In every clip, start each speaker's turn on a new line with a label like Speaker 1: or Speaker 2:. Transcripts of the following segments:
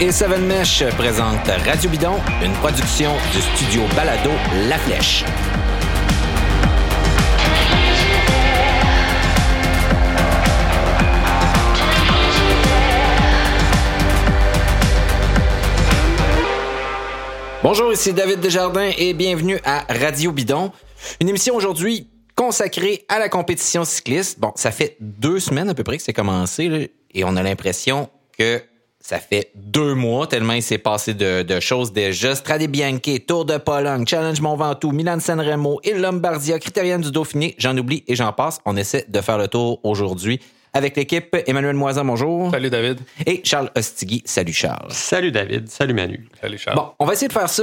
Speaker 1: Et Seven Mesh présentent Radio Bidon, une production du studio Balado La Flèche. Bonjour, ici David Desjardins et bienvenue à Radio Bidon. Une émission aujourd'hui consacrée à la compétition cycliste. Bon, ça fait deux semaines à peu près que c'est commencé là, et on a l'impression que ça fait deux mois tellement il s'est passé de, de choses déjà. Strade Bianchi, Tour de Pologne, Challenge Mont Ventoux, Milan San Remo, et Lombardia, Critérium du Dauphiné, j'en oublie et j'en passe. On essaie de faire le tour aujourd'hui avec l'équipe Emmanuel Moisin, bonjour.
Speaker 2: Salut David.
Speaker 1: Et Charles Ostigui. Salut Charles.
Speaker 3: Salut David. Salut Manu.
Speaker 2: Salut Charles.
Speaker 1: Bon, on va essayer de faire ça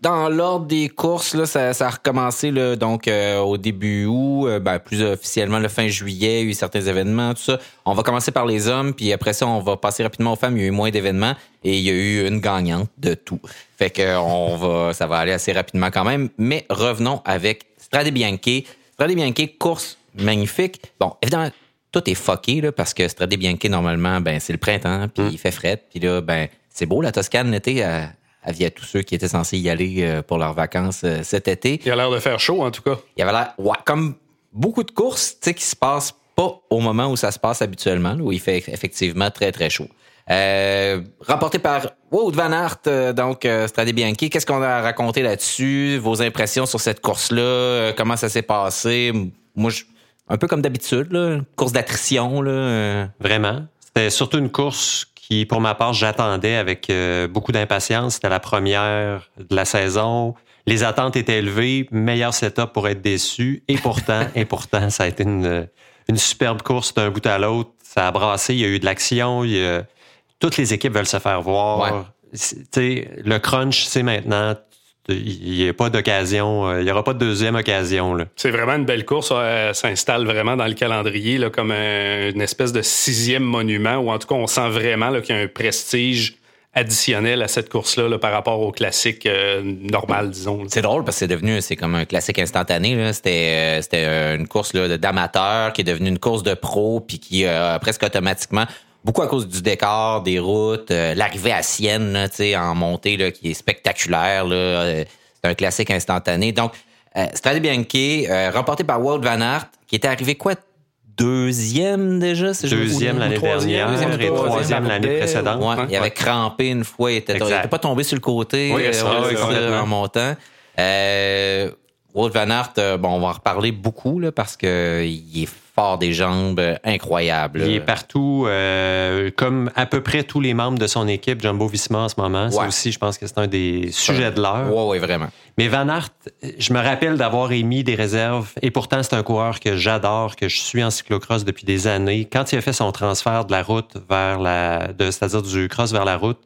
Speaker 1: dans l'ordre des courses. Là, ça, ça a recommencé là, donc euh, au début août, euh, ben, plus officiellement le fin juillet, il y a eu certains événements, tout ça. On va commencer par les hommes, puis après ça, on va passer rapidement aux femmes. Il y a eu moins d'événements et il y a eu une gagnante de tout. Fait que on va, ça va aller assez rapidement quand même. Mais revenons avec Strade Bianchi. Strade Bianchi, course magnifique. Bon, évidemment, tout est fucké là, parce que Strade Bianchi, normalement, ben, c'est le printemps, puis il fait fret. Puis là, ben, c'est beau, la Toscane, l'été, à, à tous ceux qui étaient censés y aller euh, pour leurs vacances euh, cet été.
Speaker 2: Il a l'air de faire chaud, en tout cas.
Speaker 1: Il y avait l'air, ouais, comme beaucoup de courses, tu sais, qui se passent pas au moment où ça se passe habituellement, là, où il fait effectivement très, très chaud. Euh, remporté par Wout Van Aert, euh, donc euh, Strade Bianchi. Qu'est-ce qu'on a raconté là-dessus? Vos impressions sur cette course-là? Comment ça s'est passé? Moi, je, un peu comme d'habitude, là, une course d'attrition. Là.
Speaker 3: Vraiment. C'était surtout une course qui, pour ma part, j'attendais avec euh, beaucoup d'impatience. C'était la première de la saison. Les attentes étaient élevées, meilleur setup pour être déçu. Et pourtant, et pourtant, ça a été une, une superbe course d'un bout à l'autre. Ça a brassé, il y a eu de l'action. il y a- Toutes les équipes veulent se faire voir.
Speaker 1: Ouais.
Speaker 3: Le crunch, c'est maintenant. Il n'y a pas d'occasion. euh, Il n'y aura pas de deuxième occasion. Là.
Speaker 2: C'est vraiment une belle course. Elle s'installe vraiment dans le calendrier là, comme un- une espèce de sixième monument, ou en tout cas, on sent vraiment là, qu'il y a un prestige additionnel à cette course-là là, par rapport au classique euh, normal, disons.
Speaker 1: C'est drôle parce que c'est devenu, c'est comme un classique instantané. là. C'était, euh, c'était euh, une course là, d'amateurs qui est devenue une course de pro, puis qui euh, presque automatiquement, beaucoup à cause du décor, des routes, euh, l'arrivée à Sienne, là, tu sais, en montée, là, qui est spectaculaire. Euh, c'est un classique instantané. Donc, euh, Strade Bianchi, euh, remporté par Wout Van Aert, qui était arrivé quoi? Deuxième déjà, me
Speaker 3: Deuxième l'année dernière
Speaker 2: deuxième,
Speaker 3: et
Speaker 2: troisième,
Speaker 3: troisième l'année précédente.
Speaker 1: Ouais, il avait crampé une fois, il était, il était pas tombé sur le côté
Speaker 2: Oui,
Speaker 1: euh,
Speaker 2: c'est
Speaker 1: c'est ça, en montant. Euh, Wout Van Aert, bon, on va en reparler beaucoup là, parce que il est fort des jambes, euh, incroyable.
Speaker 3: Il est partout, euh, comme à peu près tous les membres de son équipe, Jumbo Visma en ce moment. Ça
Speaker 1: Ouais.
Speaker 3: aussi, je pense que c'est un des sujets de l'heure.
Speaker 1: Ouais, ouais, vraiment.
Speaker 3: Mais Van Aert, je me rappelle d'avoir émis des réserves, et pourtant c'est un coureur que j'adore, que je suis en cyclocross depuis des années. Quand il a fait son transfert de la route vers la, c'est-à-dire du cross vers la route,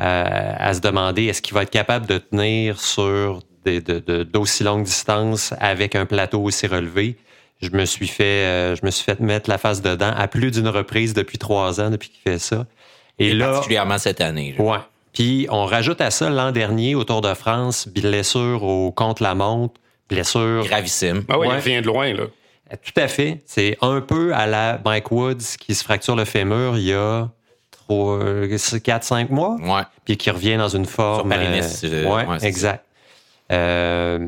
Speaker 3: euh, à se demander est-ce qu'il va être capable de tenir sur des, de, de- d'aussi longues distances avec un plateau aussi relevé? Je me suis fait, euh, je me suis fait mettre la face dedans à plus d'une reprise depuis trois ans depuis qu'il fait ça. Et
Speaker 1: Et
Speaker 3: là,
Speaker 1: particulièrement cette année. là.
Speaker 3: Ouais. Puis on rajoute à ça l'an dernier au Tour de France, blessure au contre-la-montre, blessure.
Speaker 1: Gravissime.
Speaker 2: Ah oui,
Speaker 3: Ouais.
Speaker 2: il vient de loin. Là.
Speaker 3: Tout à fait. C'est un peu à la Mike Woods qui se fracture le fémur il y a 4-5 mois,
Speaker 1: Ouais.
Speaker 3: puis qui revient dans une forme.
Speaker 1: Paris-Nice, euh,
Speaker 3: ouais,
Speaker 1: ouais, c'est
Speaker 3: exact. Euh,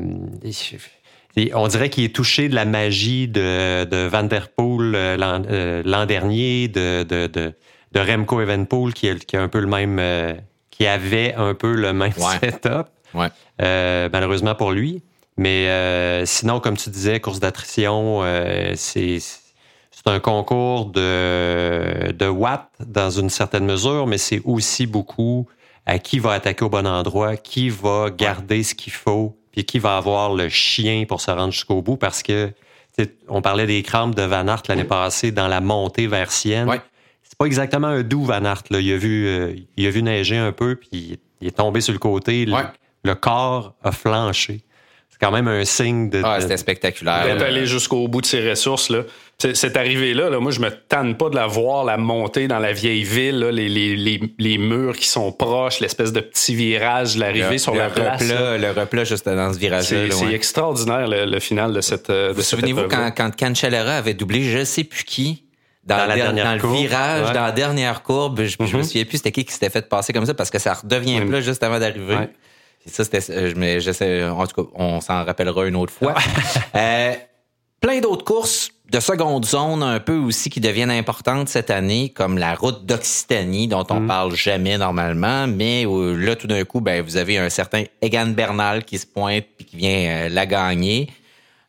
Speaker 3: et on dirait qu'il est touché de la magie de, de Van Der Poel euh, l'an euh, l'an dernier, de, de, de, de Remco Evenepoel qui, est- qui a un peu le même, euh, qui avait un peu le même
Speaker 1: Ouais.
Speaker 3: setup.
Speaker 1: Ouais.
Speaker 3: Euh, malheureusement pour lui. Mais euh, sinon, comme tu disais, course d'attrition, euh, c'est c'est un concours de, de watts dans une certaine mesure, mais c'est aussi beaucoup à qui va attaquer au bon endroit, qui va garder ce qu'il faut, puis qui va avoir le chien pour se rendre jusqu'au bout, parce que on parlait des crampes de Van Aert l'année passée dans la montée vers Sienne.
Speaker 1: Ouais.
Speaker 3: C'est pas exactement un doux Van Aert. Là. Il, a vu, euh, il a vu neiger un peu, puis il est tombé sur le côté. Le, corps a flanché. C'est quand même un signe de...
Speaker 1: Ah, c'était spectaculaire.
Speaker 2: D'être
Speaker 1: là.
Speaker 2: allé jusqu'au bout de ses ressources. Là. C'est- Cette arrivée-là, là, moi, je me tanne pas de la voir, la montée dans la vieille ville, là, les, les, les, les murs qui sont proches, l'espèce de petit virage, l'arrivée
Speaker 1: Le-
Speaker 2: sur
Speaker 1: le
Speaker 2: la place. là.
Speaker 1: replat, le replat juste dans ce virage-là.
Speaker 2: C'est
Speaker 1: là, ouais.
Speaker 2: extraordinaire, le, le final de cette. euh, De
Speaker 1: Vous
Speaker 2: cette
Speaker 1: souvenez-vous quand, quand Cancellara avait doublé je sais plus qui dans,
Speaker 3: Dans la
Speaker 1: le,
Speaker 3: dernière
Speaker 1: dans le
Speaker 3: courbe,
Speaker 1: virage,
Speaker 3: ouais.
Speaker 1: dans la dernière courbe? Je, je me
Speaker 3: Mhm.
Speaker 1: souviens plus c'était qui qui s'était fait passer comme ça parce que ça redevient
Speaker 2: Ouais.
Speaker 1: plat juste avant d'arriver.
Speaker 2: Ouais.
Speaker 1: Et Ça, c'était, euh, je, mais je sais, en tout cas, on s'en rappellera une autre fois. Euh, plein d'autres courses de seconde zone un peu aussi qui deviennent importantes cette année, comme la route d'Occitanie dont on parle jamais normalement, mais où, là tout d'un coup, ben vous avez un certain Egan Bernal qui se pointe puis qui vient euh, la gagner.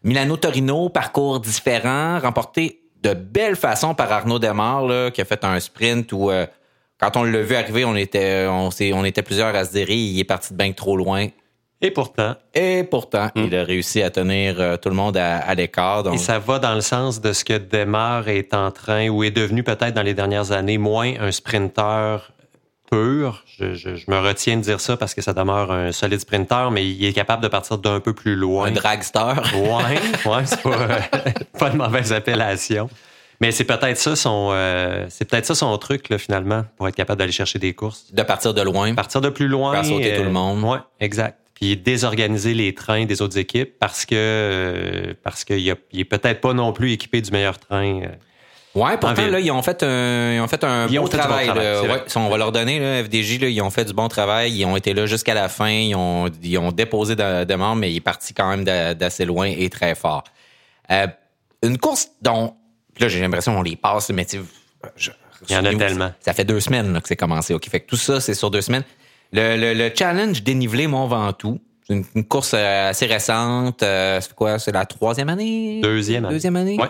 Speaker 1: Milano Torino, parcours différent, remporté de belle façon par Arnaud Demar, là, qui a fait un sprint où euh, quand on l'a vu arriver, on était, on, on était plusieurs à se dire il est parti de bien trop loin.
Speaker 3: Et pourtant,
Speaker 1: Et pourtant, il a réussi à tenir euh, tout le monde à, à l'écart. Donc,
Speaker 3: et ça va dans le sens de ce que Demar est en train, ou est devenu peut-être dans les dernières années, moins un sprinter pur. Je, je- je me retiens de dire ça parce que ça demeure un solide sprinter, mais il est capable de partir d'un peu plus loin.
Speaker 1: un dragster.
Speaker 3: Ouais, ouais, c'est pas, euh, pas de mauvaise appellation. Mais c'est peut-être ça son, euh, c'est peut-être ça son truc là, finalement pour être capable d'aller chercher des courses.
Speaker 1: de partir de loin.
Speaker 3: Partir de plus loin, euh,
Speaker 1: Faire sauter tout le monde.
Speaker 3: Ouais, exact. Puis désorganiser les trains des autres équipes parce que euh, parce qu'il est peut-être pas non plus équipé du meilleur train. euh.
Speaker 1: Ouais, pourtant, là, ils ont fait un, ils ont fait un
Speaker 3: Ils
Speaker 1: beau
Speaker 3: ont fait du bon
Speaker 1: travail.
Speaker 3: travail.
Speaker 1: Ouais, on va leur donner, là, FDJ, là, ils ont fait du bon travail. Ils ont été là jusqu'à la fin. Ils ont, ils ont déposé de, de membres, mais il est parti quand même d'a- d'assez loin et très fort. Euh, une course dont, là, j'ai l'impression qu'on les passe, mais tu sais,
Speaker 3: Il y en a tellement.
Speaker 1: Ça fait deux semaines là, que c'est commencé. OK, fait que tout ça, c'est sur deux semaines. Le, le, le challenge dénivelé Mont Ventoux, c'est une, une course euh, assez récente. Euh, c'est quoi? C'est la troisième année?
Speaker 3: Deuxième année.
Speaker 1: Deuxième année?
Speaker 3: Ouais.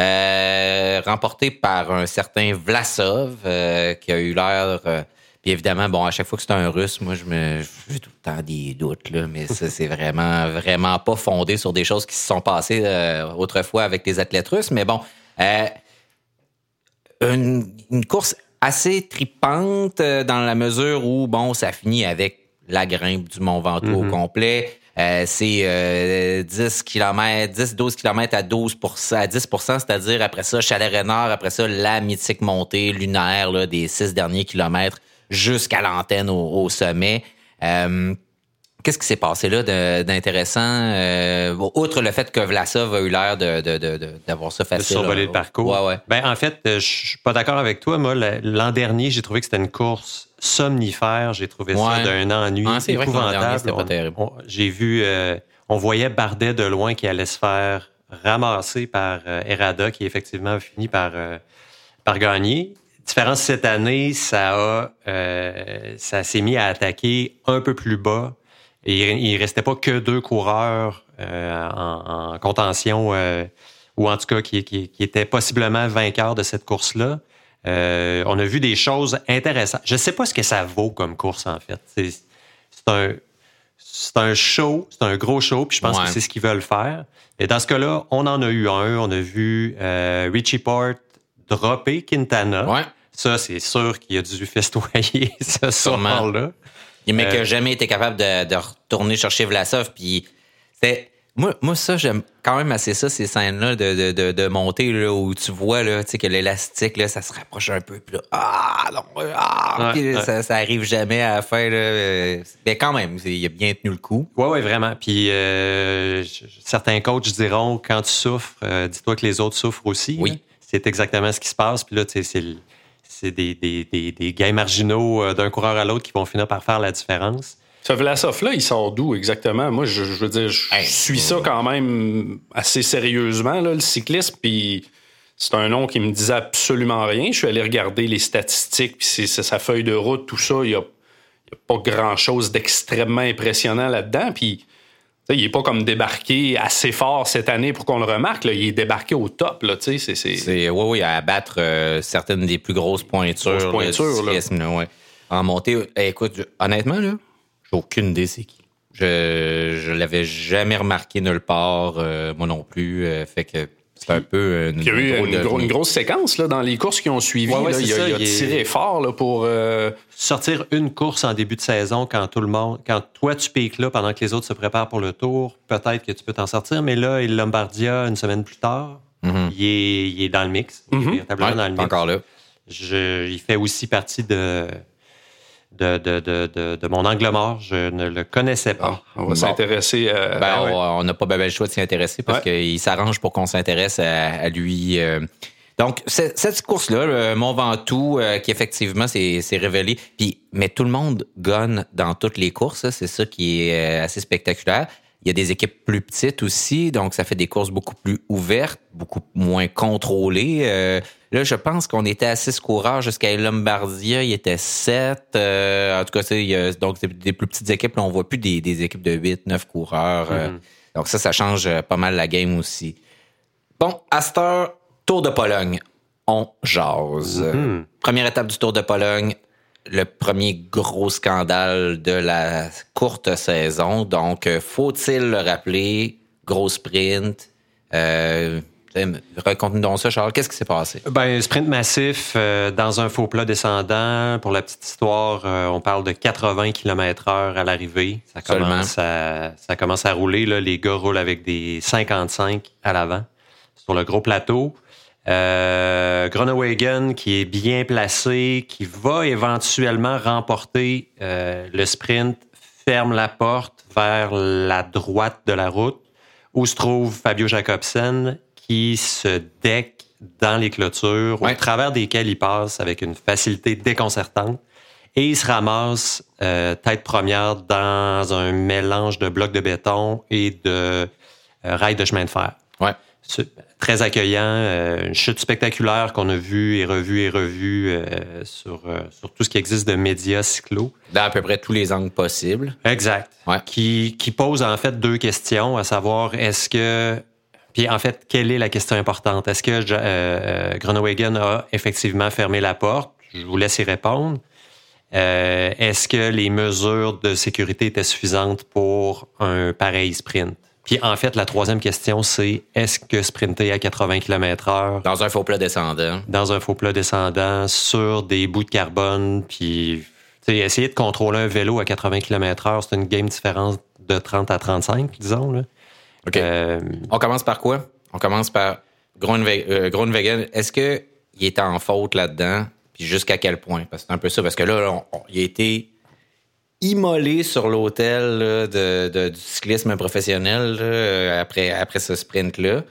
Speaker 1: Euh, remporté par un certain Vlasov, euh, qui a eu l'air. euh, puis évidemment, bon, à chaque fois que c'est un russe, moi, je me j'ai tout le temps des doutes, là, mais ça, c'est vraiment, vraiment pas fondé sur des choses qui se sont passées euh, autrefois avec des athlètes russes. Mais bon, euh, une, une course assez tripante euh, dans la mesure où, bon, ça finit avec la grimpe du Mont Ventoux au complet. Euh, c'est euh, 10 km, 10-12 km à 12 à 10 c'est-à-dire après ça, Chalet-Renard, après ça, la mythique montée lunaire là, des six derniers kilomètres jusqu'à l'antenne au, au sommet. Euh, Qu'est-ce qui s'est passé là de- d'intéressant? euh, outre le fait que Vlasov a eu l'air de, de- de- de- d'avoir ça
Speaker 3: de
Speaker 1: facile.
Speaker 3: survoler
Speaker 1: là.
Speaker 3: le parcours?
Speaker 1: Ouais, ouais.
Speaker 3: Ben, en fait, euh, je suis pas d'accord avec toi. Moi, l'an dernier, j'ai trouvé que c'était une course somnifère. J'ai trouvé ça d'un ennui
Speaker 1: Ah,
Speaker 3: épouvantable.
Speaker 1: c'était pas
Speaker 3: On-
Speaker 1: terrible.
Speaker 3: on- j'ai vu, euh, on voyait Bardet de loin qui allait se faire ramasser par euh, Errada, qui effectivement a fini par, euh, par gagner. Différence cette année, ça a, euh, ça s'est mis à attaquer un peu plus bas. Et il, il restait pas que deux coureurs euh, en, en contention, euh, ou en tout cas qui, qui, qui étaient possiblement vainqueurs de cette course-là. Euh, on a vu des choses intéressantes. Je sais pas ce que ça vaut comme course, en fait. C'est un, un show, c'est un gros show, puis je pense
Speaker 1: Ouais.
Speaker 3: que c'est ce qu'ils veulent faire. Et dans ce cas-là, on en a eu un. On a vu Richie Port dropper Quintana.
Speaker 1: Ouais.
Speaker 3: Ça, c'est sûr qu'il a dû festoyer ce soir-là.
Speaker 1: Mec
Speaker 3: Euh,
Speaker 1: a jamais été capable de, de retourner chercher Vlasov. Puis c'était. Moi, moi, ça, j'aime quand même assez ça, ces scènes-là de, de, de, de montée là, où tu vois là, que l'élastique, là, ça se rapproche un peu. Puis là, ah, non, ah,
Speaker 3: Ouais,
Speaker 1: là,
Speaker 3: ouais.
Speaker 1: Ça, ça arrive jamais à la fin. Là, euh, mais quand même, c'est- il a bien tenu le coup.
Speaker 3: Oui, oui, vraiment. Puis euh, certains coachs diront quand tu souffres, euh, dis-toi que les autres souffrent aussi.
Speaker 1: Oui.
Speaker 3: C'est exactement ce qui se passe. Puis là, c'est c'est des, des, des, des gains marginaux euh, d'un coureur à l'autre qui vont finir par faire la différence.
Speaker 2: Ce Vlasov-là, il sort d'où exactement? Moi, je, je veux dire, je
Speaker 1: Hey,
Speaker 2: suis ça quand même assez sérieusement, là, le cyclisme, puis c'est un nom qui me disait absolument rien. Je suis allé regarder les statistiques, puis c'est sa feuille de route, tout ça. Il n'y a, a pas grand-chose d'extrêmement impressionnant là-dedans. Puis, il n'est pas comme débarqué assez fort cette année pour qu'on le remarque. là. Il est débarqué au top. Là, c'est- c'est-
Speaker 1: C'est oui, oui, à abattre euh, certaines des plus grosses pointures,
Speaker 2: Grosses pointures, là.
Speaker 1: cyclisme, là, ouais. En montée, eh, écoute, honnêtement, là, j'ai aucune idée c'est qui. Je je l'avais jamais remarqué nulle part, euh, moi non plus. euh, fait que c'est un peu euh, une,
Speaker 2: Il y a eu une, grosse séquence là, dans les courses qui ont suivi.
Speaker 3: Ouais, ouais,
Speaker 2: là.
Speaker 3: c'est
Speaker 2: il, a,
Speaker 3: ça,
Speaker 2: il a
Speaker 3: il est-
Speaker 2: tiré fort là, pour. euh,
Speaker 3: Sortir une course en début de saison quand tout le monde, quand toi tu piques là pendant que les autres se préparent pour le tour, peut-être que tu peux t'en sortir. Mais là, il Lombardia, une semaine plus tard,
Speaker 1: Mhm.
Speaker 3: il, est, il est dans le mix. Il est
Speaker 2: Mhm.
Speaker 3: véritablement
Speaker 1: Ouais,
Speaker 3: dans le mix.
Speaker 1: encore là.
Speaker 3: Je- il fait aussi partie de, de, de, de, de, de mon angle mort. Je ne le connaissais pas.
Speaker 2: on va
Speaker 1: Bon.
Speaker 2: s'intéresser à.
Speaker 1: Ben,
Speaker 3: Ah ouais.
Speaker 1: on- n'a pas bien le choix de s'y intéresser parce
Speaker 2: Ouais.
Speaker 1: qu'il s'arrange pour qu'on s'intéresse à, à lui. euh. Donc, cette course-là, le Mont Ventoux, euh, qui effectivement s'est révélé, puis mais tout le monde gagne dans toutes les courses, c'est ça qui est euh, assez spectaculaire. Il y a des équipes plus petites aussi, donc ça fait des courses beaucoup plus ouvertes, beaucoup moins contrôlées. Euh, là, je pense qu'on était à six coureurs jusqu'à Lombardia, il était sept. en tout cas, c'est donc des plus petites équipes. Là, on voit plus des, équipes de huit, neuf coureurs. Mm-hmm. donc ça, ça change pas mal la game aussi. Bon, Astor, Tour de Pologne. On jase. Mhm. Première étape du Tour de Pologne, le premier gros scandale de la courte saison. Donc, euh, faut-il le rappeler? Gros sprint. Euh, Raconte-nous ça, Charles. Qu'est-ce qui s'est passé?
Speaker 3: Ben, sprint massif euh, dans un faux plat descendant. Pour la petite histoire, euh, on parle de 80 km heure à l'arrivée. Ça commence à, ça commence à rouler. Là. Les gars roulent avec des 55 à l'avant sur le gros plateau. Euh, Groenewegen qui est bien placé, qui va éventuellement remporter euh, le sprint, ferme la porte vers la droite de la route où se trouve Fabio Jacobsen qui se deck dans les clôtures au travers desquelles il passe avec une facilité déconcertante et il se ramasse euh, tête première dans un mélange de blocs de béton et de rails de chemin de fer.
Speaker 1: Ouais
Speaker 3: très accueillant, euh, une chute spectaculaire qu'on a vue et revue et revue euh, sur, euh, sur tout ce qui existe de médias cyclo.
Speaker 1: Dans à peu près tous les angles possibles.
Speaker 3: Exact. Qui, qui pose en fait deux questions, à savoir est-ce que puis en fait, quelle est la question importante? Est-ce que euh, Groenewegen a effectivement fermé la porte? Je vous laisse y répondre. Est-ce que les mesures de sécurité étaient suffisantes pour un pareil sprint? Puis en fait, la troisième question, c'est est-ce que sprinter à 80 km heure...
Speaker 1: Dans un faux plat descendant.
Speaker 3: Dans un faux plat descendant, sur des bouts de carbone, puis essayer de contrôler un vélo à 80 km heure, c'est une game différente de 30 à 35, disons. Là.
Speaker 1: OK. Euh, On commence par quoi? On commence par Groenwegen. Euh, est-ce qu'il était en faute là-dedans? Puis jusqu'à quel point? Parce que c'est un peu ça. Parce que là, il a été immolé sur l'hôtel de, du cyclisme professionnel après, après ce sprint-là.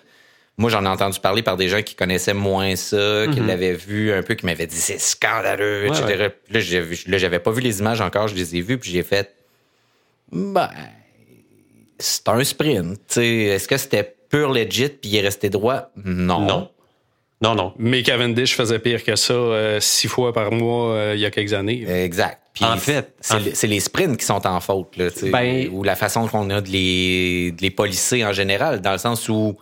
Speaker 1: Moi, j'en ai entendu parler par des gens qui connaissaient moins ça, qui mhm. l'avaient vu un peu, qui m'avaient dit c'est scandaleux, etc. Là, j'avais pas vu les images encore, je les ai vues, puis j'ai fait ben, c'est un sprint. Est-ce que c'était pur legit puis il est resté droit? Non.
Speaker 3: Non. Non, non.
Speaker 2: Mais Cavendish faisait pire que ça euh, six fois par mois euh, il y a quelques années.
Speaker 1: Exact
Speaker 3: en fait,
Speaker 1: c'est les sprints qui sont en faute, là, ben, ou la façon qu'on a de les, de les polisser en général, dans le sens où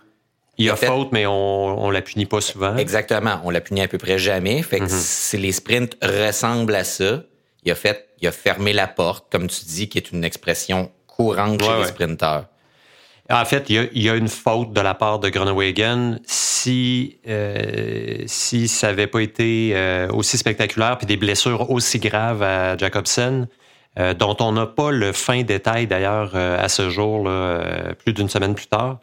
Speaker 3: il y a faute, mais on, on la punit pas souvent.
Speaker 1: Exactement, on la punit à peu près jamais. Fait que mm-hmm. les sprints ressemblent à ça. Il a fait, il a fermé la porte, comme tu dis, qui est une expression courante chez les sprinteurs.
Speaker 3: En fait, il y, a, une faute de la part de Groenewegen si euh, si ça n'avait pas été euh, aussi spectaculaire puis des blessures aussi graves à Jacobsen, euh, dont on n'a pas le fin détail d'ailleurs à ce jour, plus d'une semaine plus tard.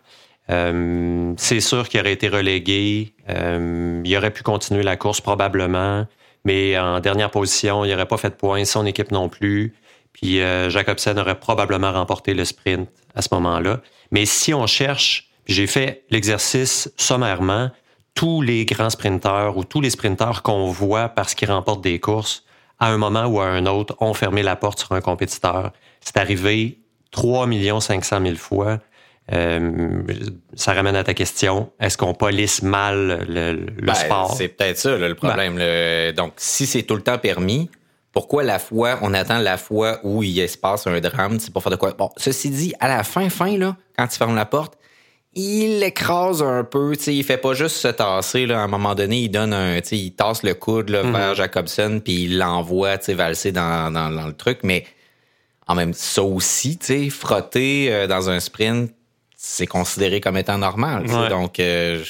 Speaker 3: c'est sûr qu'il aurait été relégué. il aurait pu continuer la course probablement, mais en dernière position, il n'aurait pas fait de points, son équipe non plus. Puis Jacobsen aurait probablement remporté le sprint à ce moment-là. Mais si on cherche, j'ai fait l'exercice sommairement, tous les grands sprinteurs ou tous les sprinteurs qu'on voit parce qu'ils remportent des courses, à un moment ou à un autre, ont fermé la porte sur un compétiteur. C'est arrivé 3 500 000 fois. Euh, ça ramène à ta question. Est-ce qu'on police mal le, ben, sport?
Speaker 1: C'est peut-être ça le problème. donc, si c'est tout le temps permis, pourquoi la fois, on attend la fois où il se passe un drame, c'est pour faire de quoi? Bon, ceci dit, à la fin, fin, là, quand il ferme la porte, il l'écrase un peu, tu sais, il fait pas juste se tasser, là, à un moment donné, il donne un, tu sais, il tasse le coude, là, vers mhm. Jacobson, puis il l'envoie, tu sais, valser dans, dans, le truc, mais en même ça aussi, tu sais, frotter euh, dans un sprint, c'est considéré comme étant normal, donc... Euh,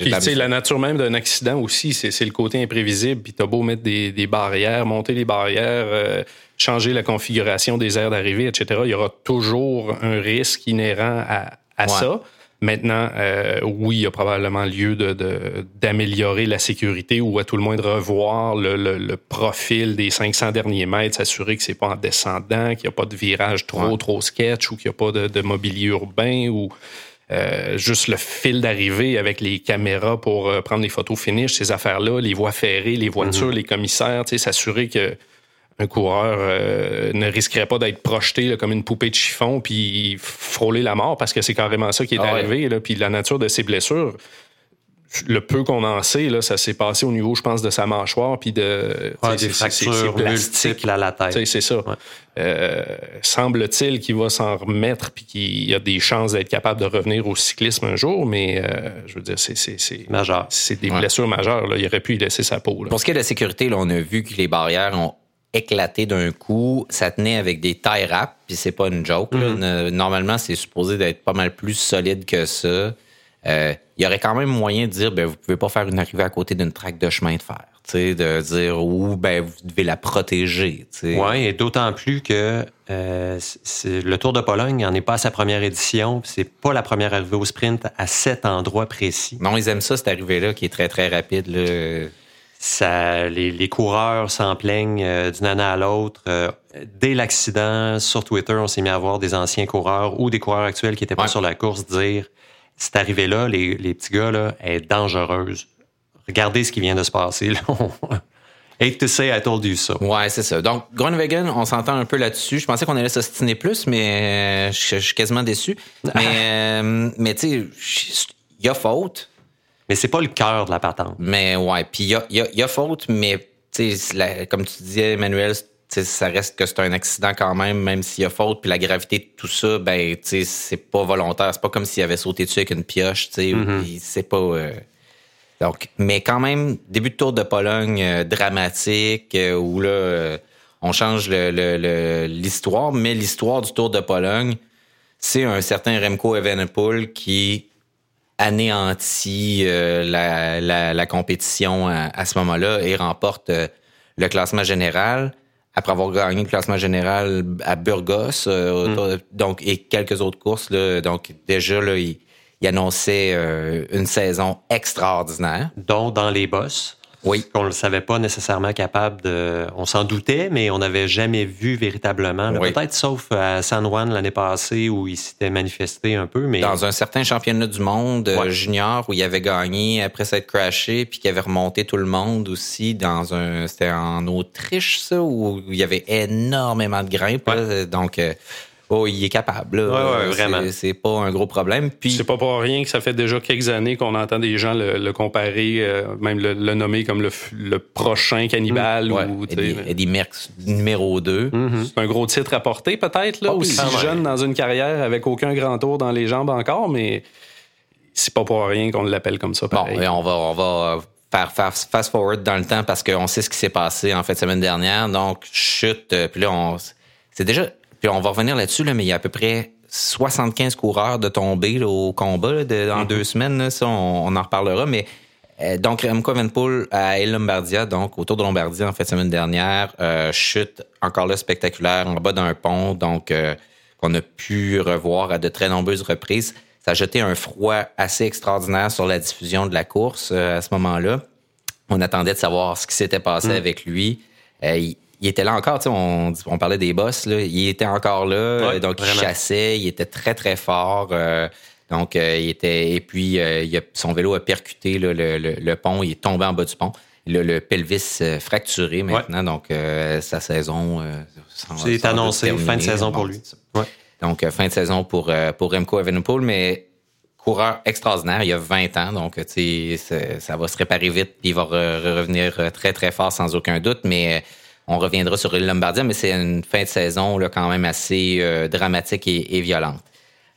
Speaker 2: la nature même d'un accident aussi, c'est le côté imprévisible. Puis, t'as beau mettre des, des, barrières, monter les barrières, euh, changer la configuration des aires d'arrivée, etc. Il y aura toujours un risque inhérent à, à ça. Maintenant, euh, oui, il y a probablement lieu d'améliorer de, la sécurité ou à tout le moins de revoir le, le, le profil des 500 derniers mètres, s'assurer que c'est pas en descendant, qu'il n'y a pas de virage trop, trop sketch ou qu'il n'y a pas de, de mobilier urbain ou juste le fil d'arrivée avec les caméras pour euh, prendre les photos finish, ces affaires-là, les voies ferrées, les voitures, les commissaires, s'assurer que un coureur euh, ne risquerait pas d'être projeté comme une poupée de chiffon puis frôler la mort parce que c'est carrément ça qui est
Speaker 1: Ah ouais.
Speaker 2: arrivé. Là, puis la nature de ses blessures, le peu qu'on en sait, là, ça s'est passé au niveau, je pense, de sa mâchoire puis de
Speaker 3: Ouais, des fractures multiples à la
Speaker 2: Tu sais,
Speaker 3: tête.
Speaker 2: C'est ça. Euh, Semble-t-il qu'il va s'en remettre puis qu'il y a des chances d'être capable de revenir au cyclisme un jour, mais euh, je veux dire, c'est- c'est c'est-
Speaker 3: Majeur.
Speaker 2: c'est des
Speaker 1: Ouais.
Speaker 2: blessures majeures. Là. Il aurait pu y laisser sa peau. Là.
Speaker 1: Pour ce qui est de la sécurité, là, on a vu que les barrières ont éclaté d'un coup. Ça tenait avec des tie wraps, puis c'est pas une joke. là. Ne- Normalement, c'est supposé d'être pas mal plus solide que ça. Euh, Il y aurait quand même moyen de dire, ben, vous pouvez pas faire une arrivée à côté d'une traque de chemin de fer. De dire, ou ben, vous devez la protéger.
Speaker 3: Oui, et d'autant plus que euh, le Tour de Pologne n'en est pas à sa première édition. C'est pas la première arrivée au sprint à cet endroit précis.
Speaker 1: Non, ils aiment ça, cette arrivée-là, qui est très, très rapide. Là.
Speaker 3: Ça, les, les coureurs s'en plaignent euh, d'une année à l'autre. Euh, dès l'accident, sur Twitter, on s'est mis à voir des anciens coureurs ou des coureurs actuels qui n'étaient pas
Speaker 1: Ouais.
Speaker 3: sur la course dire cette arrivée-là, les, les petits gars, là, est dangereuse. Regardez ce qui vient de se passer. Là. Hate to say I told you so.
Speaker 1: Ouais, c'est ça. Donc, Groenewegen, on s'entend un peu là-dessus. Je pensais qu'on allait s'ostiner plus, mais euh, je, je suis quasiment déçu. Mais, euh, mais tu sais, il y a faute.
Speaker 3: Mais c'est pas le cœur de la patente.
Speaker 1: Mais ouais, puis il y a, y a- il y a faute, mais la- comme tu disais, Emmanuel, ça reste que c'est un accident quand même, même s'il y a faute, puis la gravité de tout ça, ben, tu sais, c'est pas volontaire. C'est pas comme s'il avait sauté dessus avec une pioche, tu sais, puis c'est pas. euh, donc, mais quand même, début de Tour de Pologne euh, dramatique, euh, où là, on change l'histoire, mais l'histoire du Tour de Pologne, c'est un certain Remco Evenepoel qui anéantit la, la- la compétition à, à ce moment-là et remporte le classement général après avoir gagné le classement général à Burgos, euh, autour- donc et quelques autres courses. Là, donc déjà là, il, il annonçait euh, une saison extraordinaire.
Speaker 3: dont dans les bosses.
Speaker 1: Oui.
Speaker 3: Qu'on ne le savait pas nécessairement capable de. On s'en doutait, mais on n'avait jamais vu véritablement.
Speaker 1: Oui.
Speaker 3: Peut-être sauf à San Juan l'année passée où il s'était manifesté un peu, mais
Speaker 1: Dans un certain championnat du monde euh,
Speaker 3: Ouais.
Speaker 1: junior où il avait gagné après s'être crashé puis qu'il avait remonté tout le monde aussi dans un c'était en Autriche ça où il y avait énormément de grimpes donc euh, oh il est capable là.
Speaker 3: Ouais, ouais,
Speaker 1: C'est-
Speaker 3: vraiment.
Speaker 1: c'est pas un gros problème puis
Speaker 2: C'est pas pour rien que ça fait déjà quelques années qu'on entend des gens le, le comparer, euh, même le, le nommer comme le, prochain cannibale.
Speaker 1: ouais,
Speaker 2: ou,
Speaker 1: Eddie, Eddie Merckx numéro 2
Speaker 2: C'est un gros titre à porter, peut-être, là,
Speaker 1: Ah
Speaker 2: aussi
Speaker 1: même.
Speaker 2: jeune dans une carrière avec aucun grand tour dans les jambes encore, mais c'est pas pour rien qu'on l'appelle comme ça.
Speaker 1: Bon, et on va, on va faire, faire fast forward dans le temps parce qu'on sait ce qui s'est passé en fait semaine dernière. Donc, chute. euh, Puis là, on, c'est déjà. Puis on va revenir là-dessus, là, mais il y a à peu près 75 coureurs de tomber là, au combat là, de- dans deux semaines. là. ça, on, on en reparlera. Mais euh, donc, Remco Evenepoel à El Lombardia, donc autour de Lombardie en fait semaine dernière, euh, chute encore là spectaculaire en bas d'un pont, donc euh, qu'on a pu revoir à de très nombreuses reprises. Ça a jeté un froid assez extraordinaire sur la diffusion de la course euh, à ce moment-là. On attendait de savoir ce qui s'était passé avec lui. Euh, il, il était là encore, tu sais, on, on parlait des boss, là. il était encore là,
Speaker 3: Ouais,
Speaker 1: euh, donc
Speaker 3: vraiment.
Speaker 1: il chassait, il était très très fort. euh, donc euh, il était et puis euh, il a- son vélo a percuté là, le, le- le pont, il est tombé en bas du pont. Il a le pelvis fracturé maintenant, donc sa saison.
Speaker 3: c'est annoncé fin de saison pour lui. Ouais.
Speaker 1: Donc, fin de saison pour, pour Remco Evenepoel, mais coureur extraordinaire, il y a 20 ans, donc tu sais, c'est- ça va se réparer vite, puis il va re- revenir très, très fort sans aucun doute, mais on reviendra sur le Lombardia, mais c'est une fin de saison là, quand même assez euh, dramatique et, et violente.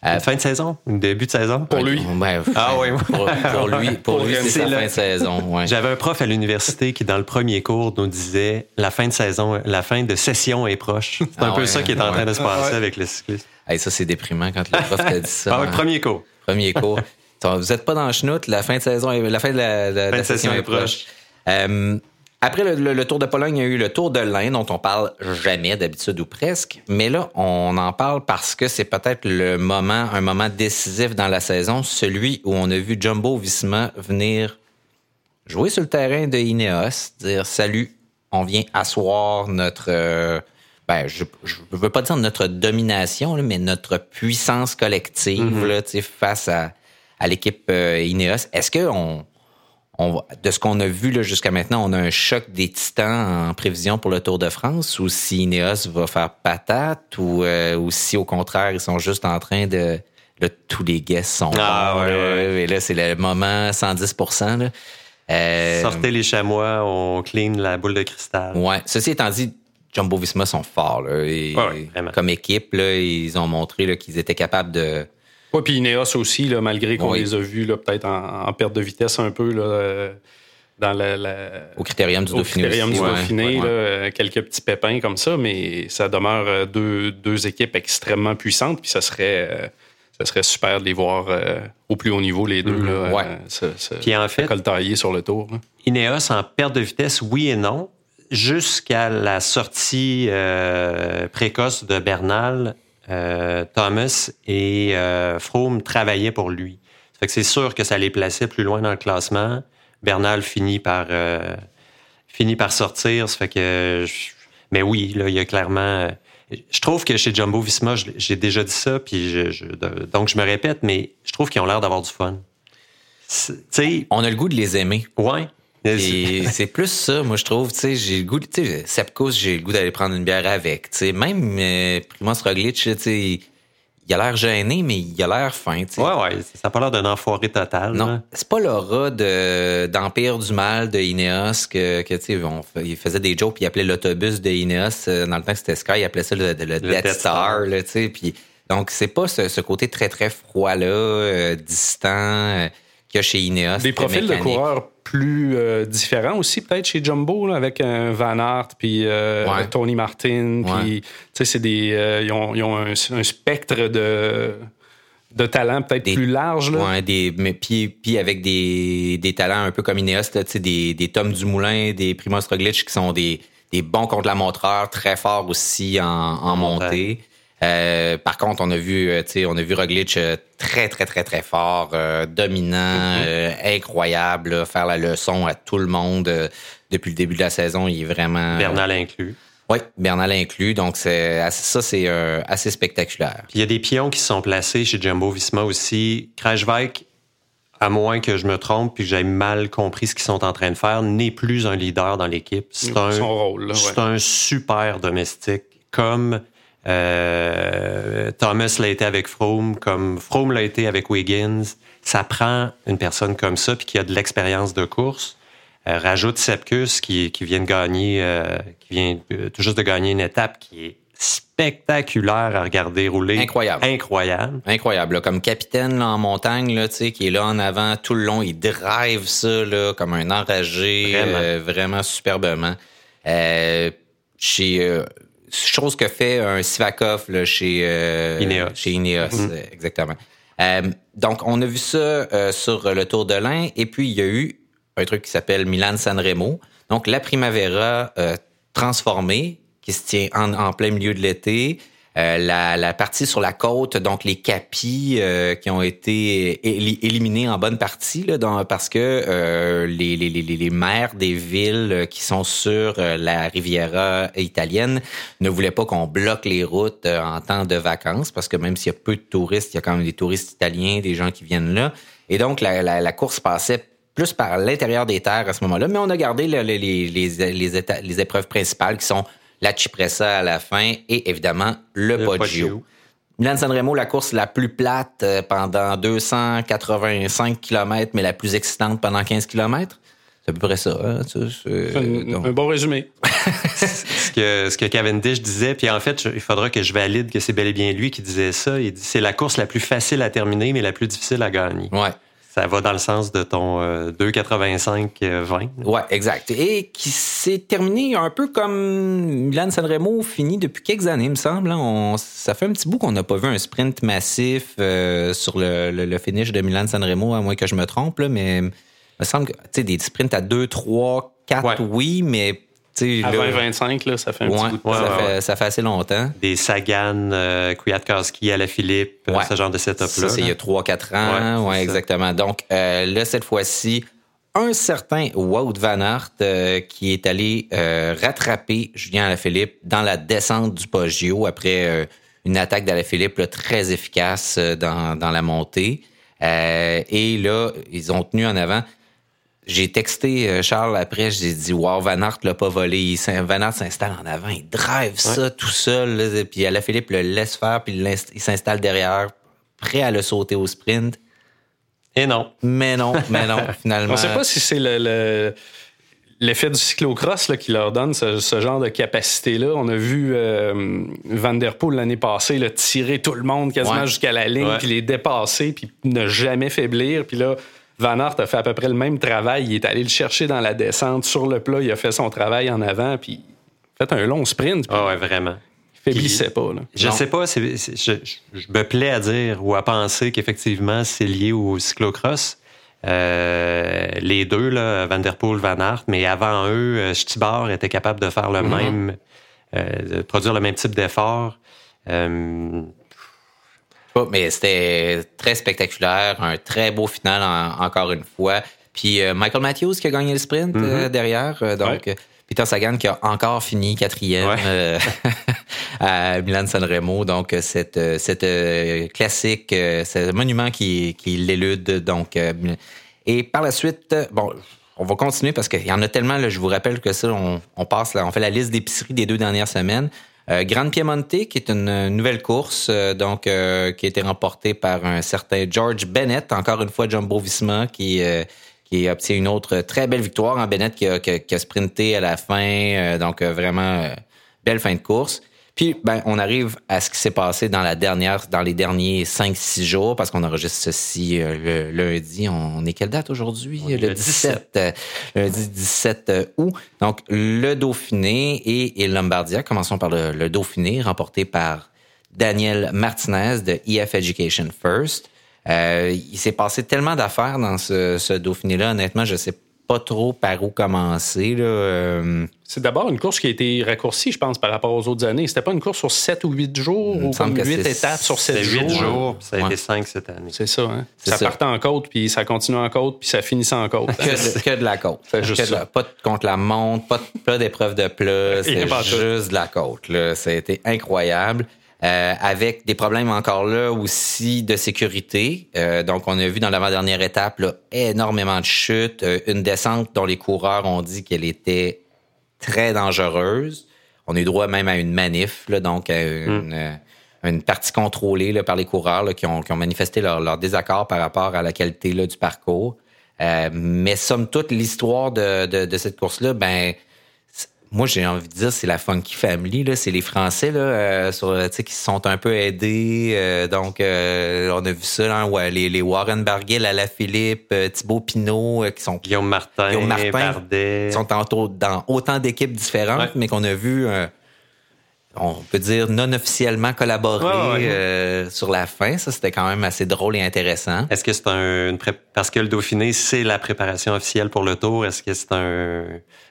Speaker 3: Une fin de saison, un début de saison?
Speaker 2: Pour lui.
Speaker 1: Ouais,
Speaker 3: Ah oui.
Speaker 1: Pour, pour lui, pour
Speaker 2: Pour
Speaker 1: lui c'est sa
Speaker 3: C'est
Speaker 1: fin de saison. ouais.
Speaker 3: J'avais un prof à l'université qui, dans le premier cours, nous disait la fin de saison, la fin de session est proche. C'est un
Speaker 1: Ah
Speaker 3: peu
Speaker 1: ouais,
Speaker 3: ça qui est en
Speaker 1: ouais.
Speaker 3: train de se passer
Speaker 2: Ah ouais.
Speaker 3: avec le cycliste.
Speaker 1: Hey, ça, c'est déprimant quand le prof t'a dit ça.
Speaker 3: Ah,
Speaker 1: hein.
Speaker 3: premier cours.
Speaker 1: Premier cours. Vous êtes pas dans le schnout, la fin de saison, est- la fin de la, la-
Speaker 3: Fin
Speaker 1: la
Speaker 3: de
Speaker 1: session est
Speaker 3: est
Speaker 1: proche.
Speaker 3: proche.
Speaker 1: Euh, après le, le- le Tour de Pologne, il y a eu le Tour de l'Inde, dont on parle jamais d'habitude ou presque. Mais là, on en parle parce que c'est peut-être le moment, un moment décisif dans la saison, celui où on a vu Jumbo Visma venir jouer sur le terrain de Ineos, dire salut, on vient asseoir notre euh, ben, je ne veux pas dire notre domination, mais notre puissance collective mm-hmm. là, face à, à l'équipe euh, Ineos. Est-ce que on, de ce qu'on a vu jusqu'à maintenant, on a un choc des titans en prévision pour le Tour de France ou si Ineos va faire patate ou, euh, ou si au contraire ils sont juste en train de là, tous les guests sont
Speaker 3: ah, ouais,
Speaker 1: là, et là c'est le moment 110 là.
Speaker 3: Euh, Sortez les chamois, on clean la boule de cristal.
Speaker 1: Ouais. Ceci étant dit, Jumbo Visma sont forts. Là, et, comme équipe, là, ils ont montré qu'ils étaient capables de.
Speaker 2: Oui, puis Ineos aussi, là, malgré qu'on les a vus peut-être en, perte de vitesse un peu. Là, euh, dans la,
Speaker 1: au critérium du Dauphiné.
Speaker 2: Au critérium du Dauphiné, là, euh, quelques petits pépins comme ça, mais ça demeure deux, deux équipes extrêmement puissantes, puis ça serait ça serait super de les voir euh, au plus haut niveau, les deux, mm là, euh, Puis en fait, sur le tour.
Speaker 3: Ineos en perte de vitesse, oui et non. Jusqu'à la sortie euh, précoce de Bernal, euh, Thomas et Froome travaillaient pour lui. Ça fait que c'est sûr que ça les plaçait plus loin dans le classement. Bernal finit par finit par sortir. Ça fait que, mais oui, là, il y a clairement je trouve que chez Jumbo Visma, j'ai déjà dit ça, puis donc je me répète, mais je trouve qu'ils ont l'air d'avoir du fun.
Speaker 1: On a le goût de les aimer.
Speaker 3: Ouais.
Speaker 1: C'est plus ça, moi je trouve. J'ai le goût, tu sais, j'ai le goût d'aller prendre une bière avec. même euh, Primoz Roglic, tu sais, il a l'air gêné, mais il a l'air fin.
Speaker 3: Ouais, ouais, ça n'a pas l'air d'un enfoiré total.
Speaker 1: Non, c'est pas l'aura d'Empire du Mal de Ineos que, que tu sais, il faisait des jokes puis il appelait l'autobus de Ineos. Euh, dans le temps que c'était Sky, il appelait ça le, Death, Star, tu sais. Puis, donc, c'est pas ce, côté très, très froid-là, euh, distant, euh, qu'il y a chez Ineos.
Speaker 2: Des profils de coureurs plus euh, différent aussi, peut-être chez Jumbo, là, avec un Van Aert, puis euh, Tony Martin. Puis, c'est des, euh, ils ont, ils ont un, spectre de, de talents peut-être plus large. Là.
Speaker 1: Ouais, des, mais puis, puis avec des, des talents un peu comme Ineos, là, des, des Tom Dumoulin, des Primoz Roglic qui sont des, des bons contre la montreur, très forts aussi en, en montée. Euh, par contre, on a vu, euh, tu sais, on a vu Roglic euh, très, très, très, très fort, dominant, mm-hmm. incroyable, faire la leçon à tout le monde depuis le début de la saison. Il est vraiment.
Speaker 3: Bernal inclus.
Speaker 1: Oui, Bernal inclus. Donc, c'est ça, c'est assez spectaculaire.
Speaker 3: il y a des pions qui sont placés chez Jumbo Visma aussi. Krajvik, à moins que je me trompe puis que j'aie mal compris ce qu'ils sont en train de faire, n'est plus un leader dans l'équipe. C'est un,
Speaker 2: C'est
Speaker 3: un super domestique, comme euh, Thomas l'a été avec Froome, comme Froome l'a été avec Wiggins. Ça prend une personne comme ça, puis qui a de l'expérience de course. Euh, rajoute Sepkus qui, qui vient de gagner, euh, qui vient tout juste de gagner une étape qui est spectaculaire à regarder rouler.
Speaker 1: Incroyable.
Speaker 3: Incroyable.
Speaker 1: Incroyable. Comme capitaine là, en montagne, là, qui est là en avant tout le long, il drive ça là, comme un enragé, vraiment, vraiment superbement. chez chose que fait un Sivakov là, chez, euh,
Speaker 3: Ineos.
Speaker 1: chez Ineos. Mm-hmm. Euh, exactement. Euh, donc, on a vu ça sur le Tour de l'Ain. Et puis, il y a eu un truc qui s'appelle Milan Sanremo. Donc, la Primavera transformée, qui se tient en, en plein milieu de l'été. Euh, la, la, partie sur la côte, donc les capis euh, qui ont été éliminés en bonne partie là, dans, parce que euh, les, les, les, les, maires des villes qui sont sur la Riviera italienne ne voulaient pas qu'on bloque les routes en temps de vacances parce que même s'il y a peu de touristes, il y a quand même des touristes italiens, des gens qui viennent là. Et donc la, la, la course passait plus par l'intérieur des terres à ce moment-là, mais on a gardé les, les, les, les épreuves principales qui sont la Cipressa à la fin et évidemment le, le Poggio. Milan Sanremo, la course la plus plate euh, pendant 285 km, mais la plus excitante pendant 15 km. C'est à peu près ça. Hein,
Speaker 2: un, bon résumé.
Speaker 3: ce, que, ce que Cavendish disait, puis en fait, il faudra que je valide que c'est bel et bien lui qui disait ça. Il dit c'est la course la plus facile à terminer, mais la plus difficile à gagner.
Speaker 1: Ouais.
Speaker 3: Ça va dans le sens de ton 2,85-20. Euh,
Speaker 1: ouais, exact. Et qui s'est terminé un peu comme Milan Sanremo finit depuis quelques années, il me semble. Hein. On, ça fait un petit bout qu'on n'a pas vu un sprint massif euh, sur le, le, finish de Milan Sanremo, à moins que je me trompe, là, mais il me semble que des sprints à 2, 3, 4, oui, mais
Speaker 2: à 2025, là, ça fait un petit bout
Speaker 1: de ça, fait, ça fait assez longtemps.
Speaker 3: Des Sagan, euh, Kwiatkowski à la Philippe, euh, ce genre de setup-là.
Speaker 1: Ça, c'est il y a 3-4 ans. Ouais, exactement. Donc, euh, là, cette fois-ci, un certain Wout Van Aert euh, qui est allé euh, rattraper Julien Alaphilippe dans la descente du Poggio après euh, une attaque d'Alaphilippe très efficace dans, dans la montée. et là, ils ont tenu en avant. J'ai texté Charles après, j'ai dit Wow, Van Aert l'a pas volé. Van Aert s'installe en avant, il drive ça tout seul. Là, puis Alaphilippe le laisse faire, puis il s'installe derrière, prêt à le sauter au sprint.
Speaker 3: Et non.
Speaker 1: Mais non, mais non, finalement.
Speaker 2: On ne sait pas si c'est le, l'effet du cyclocross là, qui leur donne ce, genre de capacité-là. On a vu euh, Van Der Poel l'année passée là, tirer tout le monde quasiment jusqu'à la ligne, puis les dépasser, puis ne jamais faiblir. Puis là, Van Aert a fait à peu près le même travail. Il est allé le chercher dans la descente, sur le plat, il a fait son travail en avant, puis fait un long sprint.
Speaker 3: Ah ouais, vraiment
Speaker 2: faiblissait pas. Là.
Speaker 3: Je ne sais pas, je, me plais à dire ou à penser qu'effectivement, c'est lié au cyclocross. Euh, les deux, là, Van Der Poel, Van Aert, mais avant eux, euh, Stibor était capable de faire le mm-hmm. même, euh, de produire le même type d'effort.
Speaker 1: Mais c'était très spectaculaire, un très beau final encore une fois. Puis Michael Matthews qui a gagné le sprint mm-hmm. derrière, donc Peter Sagan qui a encore fini quatrième euh, à Milan Sanremo. Donc cette euh, cette euh, classique, ce monument qui qui l'élude. Donc et par la suite, bon. On va continuer parce qu'il y en a tellement. Là, je vous rappelle que ça, on, passe là, on fait la liste d'épiceries des deux dernières semaines. Grande Piemonte, qui est une nouvelle course, donc qui a été remportée par un certain George Bennett, encore une fois Jumbo Visma, qui qui obtient une autre très belle victoire en Bennett qui a, sprinté à la fin. Euh, donc, euh, vraiment, euh, belle fin de course. Puis, ben, on arrive à ce qui s'est passé dans la dernière, dans les derniers 5-6 jours, parce qu'on enregistre ceci le lundi. On est quelle date aujourd'hui? Le, 17. lundi 17 août. Donc, le Dauphiné et, et Lombardia. Commençons par le, le Dauphiné, remporté par Daniel Martinez de EF Education First. Euh, il s'est passé tellement d'affaires dans ce, ce Dauphiné-là. Honnêtement, je sais pas trop par où commencer. Euh,
Speaker 2: c'est d'abord une course qui a été raccourcie, je pense, par rapport aux autres années. C'était pas une course sur 7 ou 8 jours ou comme 8 étapes sur 7 jours. 8 jours,
Speaker 3: ça a été 5 cette année.
Speaker 2: C'est ça, hein? Ça, partait en côte, puis ça continue en côte, puis ça finissait en côte.
Speaker 1: que, de, la côte. pas contre la montre, pas, pas d'épreuve de plat, c'est juste de la côte. Là. Ça a été incroyable. Euh, avec des problèmes encore là aussi de sécurité. Euh, donc, on a vu dans l'avant-dernière étape là, énormément de chutes, euh, une descente dont les coureurs ont dit qu'elle était très dangereuse. On a eu droit même à une manif, là, donc à une, mm. partie contrôlée là, par les coureurs là, qui, ont, qui, ont, manifesté leur, leur, désaccord par rapport à la qualité là, du parcours. mais somme toute, l'histoire de, de, de cette course-là, ben moi, j'ai envie de dire, c'est la Funky Family. Là. C'est les Français là, euh, sur, qui se sont un peu aidés. Euh, donc, euh, on a vu ça, là, ouais, les, les Warren Barguil, Ala Philippe, Thibaut Pinot, qui sont...
Speaker 3: Guillaume Martin, Guillaume Martin
Speaker 1: Qui sont en, dans autant d'équipes différentes, mais qu'on a vu on peut dire non officiellement collaborer euh, sur la fin. Ça, c'était quand même assez drôle et intéressant.
Speaker 3: Est-ce que c'est un parce que le Dauphiné c'est la préparation officielle pour le Tour Est-ce que c'est un,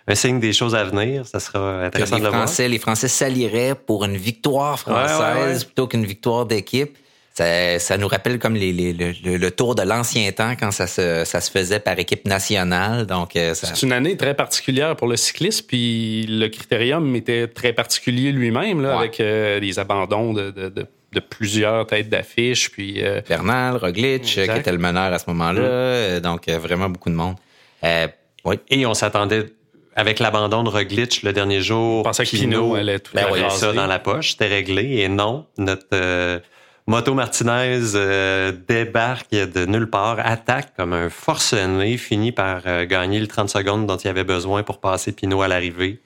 Speaker 3: un, signe des choses à venir? Ça sera intéressant
Speaker 1: de
Speaker 3: le
Speaker 1: Français,
Speaker 3: voir.
Speaker 1: Les Français s'allieraient pour une victoire française plutôt qu'une victoire d'équipe. Ça, nous rappelle comme les, le, tour de l'ancien temps quand ça se, ça se faisait par équipe nationale. Donc,
Speaker 2: euh, c'est une année très particulière pour le cyclisme. Puis le critérium était très particulier lui-même, là, avec euh, des abandons de, de, plusieurs têtes d'affiche. Puis
Speaker 1: euh, Bernal, Roglic, qui était le meneur à ce moment-là. Mm. Donc vraiment beaucoup de monde.
Speaker 3: oui. Et on s'attendait avec l'abandon de Roglic le dernier jour.
Speaker 2: On pensait que allait tout
Speaker 3: ben, ça dans la poche, c'était réglé. Et non, notre Moto Martinez euh, débarque de nulle part, attaque comme un forcené, finit par euh, gagner le 30 secondes dont il avait besoin pour passer Pinot à l'arrivée.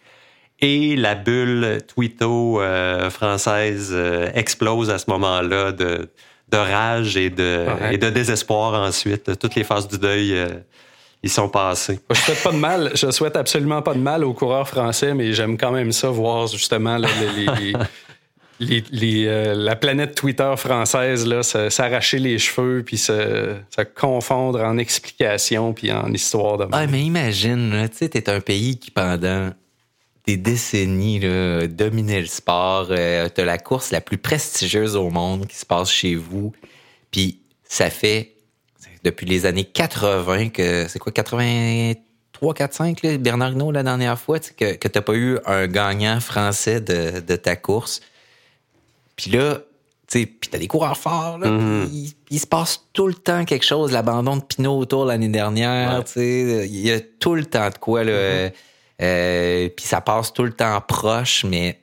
Speaker 3: Et la bulle Twito euh, française explose à ce moment-là de, de rage et de, et de désespoir ensuite. Toutes les phases du deuil ils sont passés.
Speaker 2: Je souhaite pas de mal, je souhaite absolument pas de mal aux coureurs français, mais j'aime quand même ça voir justement les, euh, la planète Twitter française là, s'arracher les cheveux puis se, confondre en explications puis en histoire de.
Speaker 1: Ah, mais imagine, tu sais, t'es un pays qui pendant des décennies là, dominait le sport. Euh, t'as la course la plus prestigieuse au monde qui se passe chez vous. Puis ça fait depuis les années 80 que c'est quoi 83 4 5 là, Bernard Hinault la dernière fois que que t'as pas eu un gagnant français de, de ta course. Puis là, tu sais, puis t'as des coureurs forts là,
Speaker 3: Mhm.
Speaker 1: il, il se passe tout le temps quelque chose, l'abandon de Pinot autour l'année dernière,
Speaker 3: Ouais.
Speaker 1: tu sais, il y a tout le temps de quoi là. euh, euh, puis ça passe tout le temps proche mais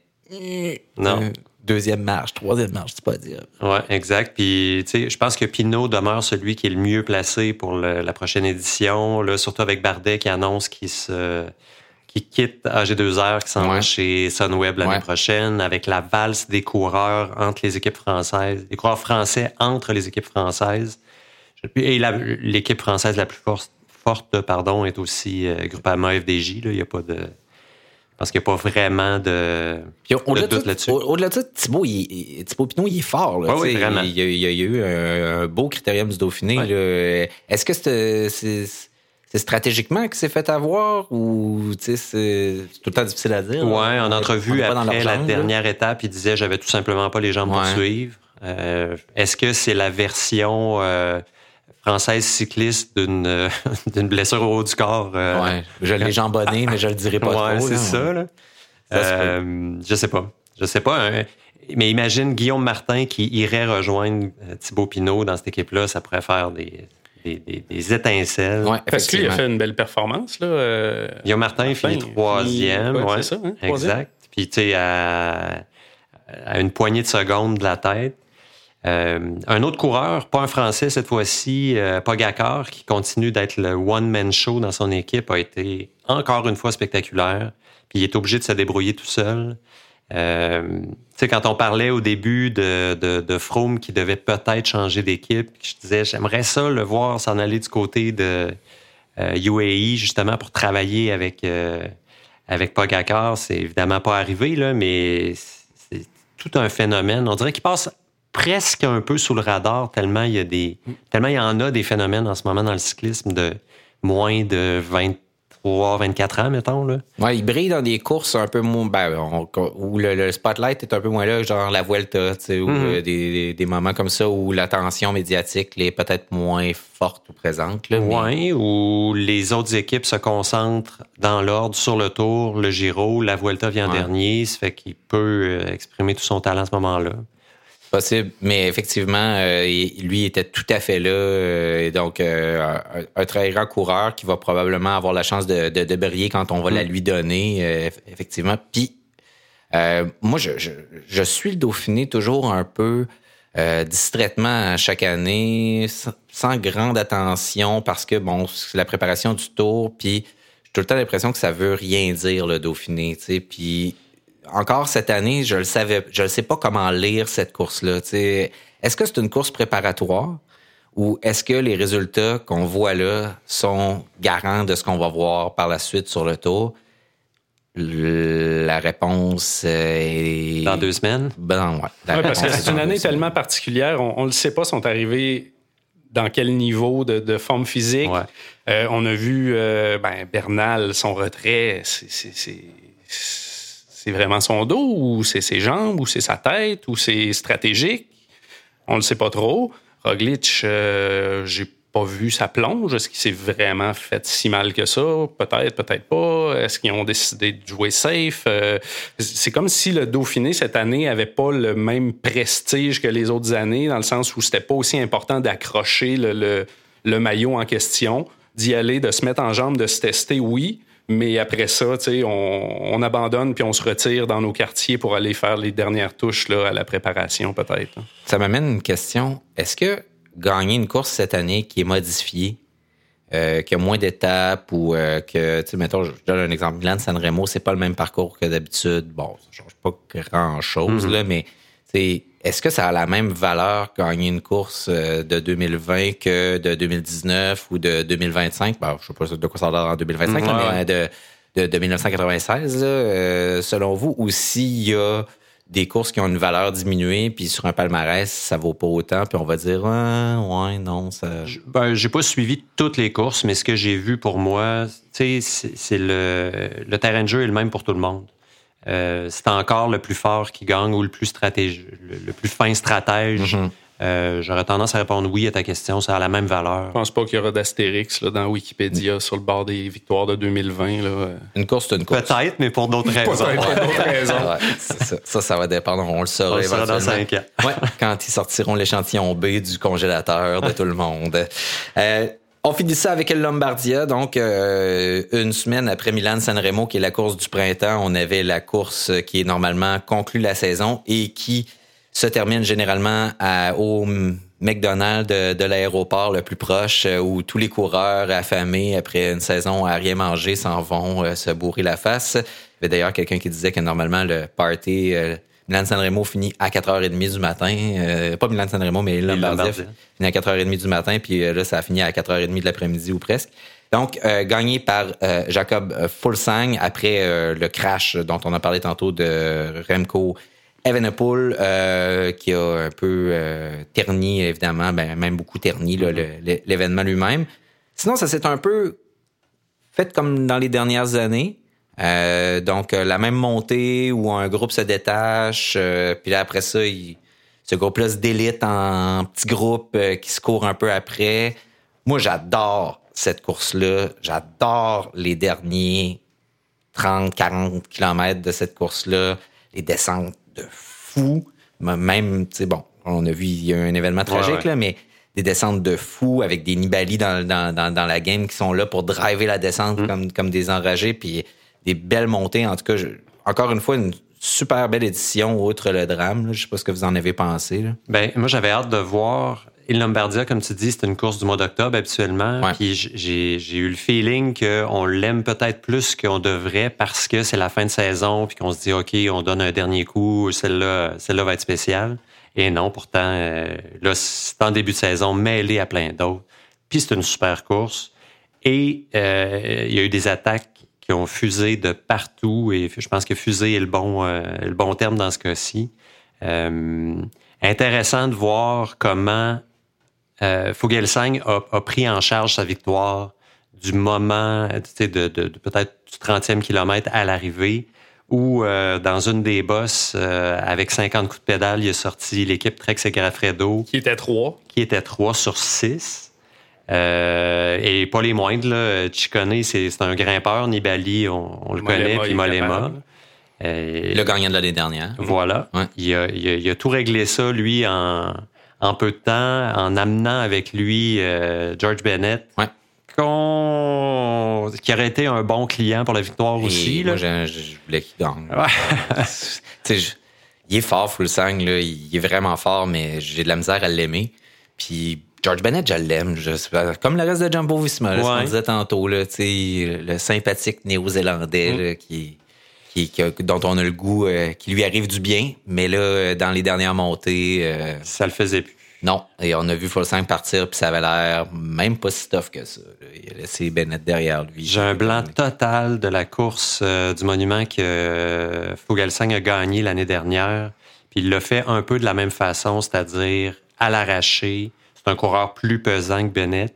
Speaker 3: Non.
Speaker 1: euh, deuxième marche, troisième marche, c'est pas dire.
Speaker 3: Oui, exact. Puis, tu sais, je pense que Pinot demeure celui qui est le mieux placé pour le- la prochaine édition. Là, surtout avec Bardet qui annonce qu'il se qui quitte AG2R, qui s'en va chez Sunweb l'année
Speaker 1: Ouais.
Speaker 3: prochaine, avec la valse des coureurs entre les équipes françaises, des coureurs français entre les équipes françaises. Et l'équipe française la plus forte, forte pardon, est aussi euh, Groupama FDJ. Là. Il y a pas de. Pense qu'il n'y a pas vraiment de.
Speaker 1: Puis au-delà
Speaker 3: de doute là-dessus.
Speaker 1: au- au-delà de ça, Thibaut, il, Thibaut Pinot, il est fort. Là,
Speaker 3: oui, vraiment.
Speaker 1: Il, y a, eu un, un beau critérium du Dauphiné.
Speaker 3: Ouais.
Speaker 1: Est-ce que c'est, c'est, c'est stratégiquement qu'il s'est fait avoir ou c'est, c'est tout le temps difficile à dire?
Speaker 3: Ouais,
Speaker 1: là.
Speaker 3: en
Speaker 1: On
Speaker 3: entrevue après la
Speaker 1: jambe, là.
Speaker 3: dernière étape, il disait j'avais tout simplement pas les jambes pour suivre. Euh, Est-ce que c'est la version euh, française cycliste d'une euh, d'une blessure au haut du corps euh,
Speaker 1: Ouais, je l'ai jambonné, mais je le dirai pas
Speaker 3: ouais,
Speaker 1: trop.
Speaker 3: c'est ça. Là.
Speaker 1: Ça
Speaker 3: Euh, je sais pas. Je sais pas. hein. Mais imagine Guillaume Martin qui irait rejoindre Thibaut Pinot dans cette équipe-là, ça pourrait faire des, des, des- des étincelles.
Speaker 1: Ouais,
Speaker 2: Parce qu'il a fait une belle performance. Là, euh,
Speaker 3: Guillaume Martin
Speaker 2: Martin,
Speaker 3: finit troisième.
Speaker 2: ouais,
Speaker 3: ouais,
Speaker 2: c'est ça, hein, troisième.
Speaker 3: exact. Puis, tu sais, à, à une poignée de secondes de la tête. Euh, un autre coureur, pas un Français cette fois-ci, euh, Pogacar, qui continue d'être le one-man show dans son équipe, a été encore une fois spectaculaire. Puis il est obligé de se débrouiller tout seul. Euh, quand on parlait au début de, de, Froome qui devait peut-être changer d'équipe, je disais, j'aimerais ça le voir s'en aller du côté de euh, UAE, justement, pour travailler avec, euh, avec Pogacar. C'est évidemment pas arrivé, là, mais c'est tout un phénomène. On dirait qu'il passe presque un peu sous le radar tellement il y a tellement il y en a des phénomènes en ce moment dans le cyclisme de moins de 23 24 ans mettons là.
Speaker 1: Ouais, il brille dans des courses un peu moins. Ben, on- où le, le spotlight est un peu moins là, genre la Vuelta, tu sais, ou
Speaker 3: Mhm.
Speaker 1: euh, des, moments comme ça où l'attention médiatique est peut-être moins forte ou présente. Là, mais-
Speaker 3: où les autres équipes se concentrent dans l'ordre sur le tour, le Giro, la Vuelta vient en
Speaker 1: Ouais.
Speaker 3: dernier, ça fait qu'il peut euh, exprimer tout son talent à ce moment-là.
Speaker 1: Possible, mais effectivement, euh, lui était tout à fait là. euh, et donc, euh, un, un très grand coureur qui va probablement avoir la chance de, de, de briller quand on va la lui donner, euh, eff- effectivement. Puis, euh, moi, je, je, je suis le Dauphiné toujours un peu euh, distraitement chaque année, sans, sans grande attention, parce que, bon, c'est la préparation du tour, puis j'ai tout le temps l'impression que ça veut rien dire, le Dauphiné, tu sais. Puis, encore cette année, je le savais, je ne sais pas comment lire cette course-là. Est-ce que c'est une course préparatoire ou est-ce que les résultats qu'on voit là sont garants de ce qu'on va voir par la suite sur le tour? La réponse est...
Speaker 3: Dans deux semaines?
Speaker 1: Ben, ouais.
Speaker 2: Ouais, parce que c'est une année tellement particulière. On ne le sait pas, sont arrivés dans quel niveau de, de forme physique.
Speaker 3: Ouais.
Speaker 2: Euh, on a vu euh, ben, Bernal, son retrait, c'est- c'est- vraiment son dos ou c'est ses jambes ou c'est sa tête ou c'est stratégique? On le sait pas trop. Roglic, euh, j'ai pas vu sa plonge. Est-ce qu'il s'est vraiment fait si mal que ça? Peut-être, peut-être pas. Est-ce qu'ils ont décidé de jouer safe? Euh, c'est comme si le Dauphiné cette année avait pas le même prestige que les autres années, dans le sens où c'était pas aussi important d'accrocher le, le- le maillot en question, d'y aller, de se mettre en jambe, de se tester, oui. Mais après ça, tu sais, on, on abandonne puis on se retire dans nos quartiers pour aller faire les dernières touches là, à la préparation, peut-être. hein.
Speaker 1: Ça m'amène une question. Est-ce que gagner une course cette année qui est modifiée, euh, qui a moins d'étapes ou euh, que, tu sais, mettons, je donne un exemple, Milan San Remo, c'est pas le même parcours que d'habitude. Bon, ça change pas grand-chose, là, mais sais, est-ce que ça a la même valeur gagner une course euh, de 2020 que de 2019 ou de 2025? Bon, je sais pas de quoi ça a l'air en 2025, là,
Speaker 3: Ouais.
Speaker 1: mais euh, de, de, de 1996, là, euh, selon vous, ou s'il y a des courses qui ont une valeur diminuée, puis sur un palmarès, ça vaut pas autant, puis on va dire, ah, ouais, non, ça...
Speaker 3: Ben, j'ai pas suivi toutes les courses, mais ce que j'ai vu pour moi, c'est le, le terrain de jeu est le même pour tout le monde. Euh, c'est encore le plus fort qui gagne ou le plus stratège, le, le plus fin stratège
Speaker 1: Mhm.
Speaker 3: Euh, J'aurais tendance à répondre oui à ta question. Ça a la même valeur.
Speaker 2: Je pense pas qu'il y aura d'astérix dans Wikipédia sur le bord des victoires de 2020. Là.
Speaker 1: Une course, c'est une course.
Speaker 3: Peut-être, mais pour d'autres raisons.
Speaker 2: Pour d'autres raisons.
Speaker 1: Ouais, ça, ça, ça va dépendre. On le saura
Speaker 3: On le saura dans cinq ans.
Speaker 1: Ouais, quand ils sortiront l'échantillon B du congélateur de tout le monde. Euh, on finit ça avec le Lombardia. Donc, euh, une semaine après Milan-San Remo, qui est la course du printemps, on avait la course qui est normalement conclut la saison et qui se termine généralement à, au McDonald's de, de l'aéroport le plus proche, euh, où tous les coureurs affamés après une saison à rien manger s'en vont euh, se bourrer la face. Il y avait d'ailleurs quelqu'un qui disait que normalement le party Milan San Remo finit à 4h30 du matin. Euh, pas Milan San Remo, mais Lombardia
Speaker 3: Lombardia.
Speaker 1: finit à 4h30 du matin, puis euh, là, ça a fini à 4h30 de l'après-midi ou presque. Donc, euh, gagné par euh, Jacob Fulsang après le crash dont on a parlé tantôt de Remco Evenepoel, euh, qui a un peu terni, évidemment, ben, même beaucoup terni l'événement lui-même. Sinon, ça s'est un peu fait comme dans les dernières années. Euh, donc, euh, la même montée où un groupe se détache, euh, puis là, après ça, il- ce groupe-là se délite en petits groupes euh, qui se courent un peu après. Moi, j'adore cette course-là. J'adore les derniers 30, 40 kilomètres de cette course-là. Les descentes de fou. Même, tu sais, bon, on a vu, il y a eu un événement tragique,
Speaker 3: ouais.
Speaker 1: là, mais des descentes de fou avec des Nibali dans, dans, dans, dans la game qui sont là pour driver la descente comme, comme des enragés, puis des belles montées. En tout cas, je- encore une fois, une super belle édition, outre le drame. là. Je sais pas ce que vous en avez pensé. là.
Speaker 3: Ben, moi, j'avais hâte de voir. Il Lombardia, comme tu dis, c'est une course du mois d'octobre habituellement.
Speaker 1: Ouais.
Speaker 3: Puis j'ai j'ai eu le feeling qu'on l'aime peut-être plus qu'on devrait parce que c'est la fin de saison, puis qu'on se dit, OK, on donne un dernier coup, celle-là celle va être spéciale. Et non, pourtant, euh, là, c'est en début de saison, mêlé à plein d'autres. Puis c'est une super course. Et euh, il y a eu des attaques qui ont fusé de partout. Et je pense que fusé est le bon, euh, le bon terme dans ce cas-ci. Euh, intéressant de voir comment euh, Fogelsang a, a pris en charge sa victoire du moment, tu sais, de, de- de peut-être du 30e kilomètre à l'arrivée, où euh, dans une des bosses, euh, avec 50 coups de pédale, il a sorti l'équipe Trek Segafredo,
Speaker 2: Qui était trois.
Speaker 3: qui était 3 sur 6. Euh, et pas les moindres, là. Ciccone, c'est un grimpeur. Nibali, on, on le connaît, puis Molema. Euh,
Speaker 1: Le gagnant de l'année dernière.
Speaker 3: voilà.
Speaker 1: Ouais.
Speaker 3: Il, a, il a- il a tout réglé ça, lui, en, en peu de temps, en amenant avec lui euh, George Bennett,
Speaker 1: Ouais.
Speaker 3: qui aurait été un bon client pour la victoire
Speaker 1: Et
Speaker 3: aussi.
Speaker 1: moi,
Speaker 3: là.
Speaker 1: je, je voulais qu'il gagne.
Speaker 3: Ouais.
Speaker 1: Il est fort, Fulsang, là. Il est vraiment fort, mais j'ai de la misère à l'aimer. Puis George Bennett, je l'aime. Comme le reste de Jumbo Visma, là, ce
Speaker 3: Ouais.
Speaker 1: qu'on disait tantôt, là, le sympathique néo-zélandais
Speaker 3: Mm.
Speaker 1: qui, qui, qui a- dont on a le goût, euh, qui lui arrive du bien. Mais là, euh, dans les dernières montées, euh,
Speaker 3: Ça le faisait plus.
Speaker 1: non. Et on a vu Fulsang partir, puis ça avait l'air même pas si tough que ça. Il a laissé Bennett derrière lui.
Speaker 3: J'ai un blanc total de la course euh, du monument que Fogelsang a gagné l'année dernière. Puis il l'a fait un peu de la même façon, c'est-à-dire à l'arraché. C'est un coureur plus pesant que Bennett.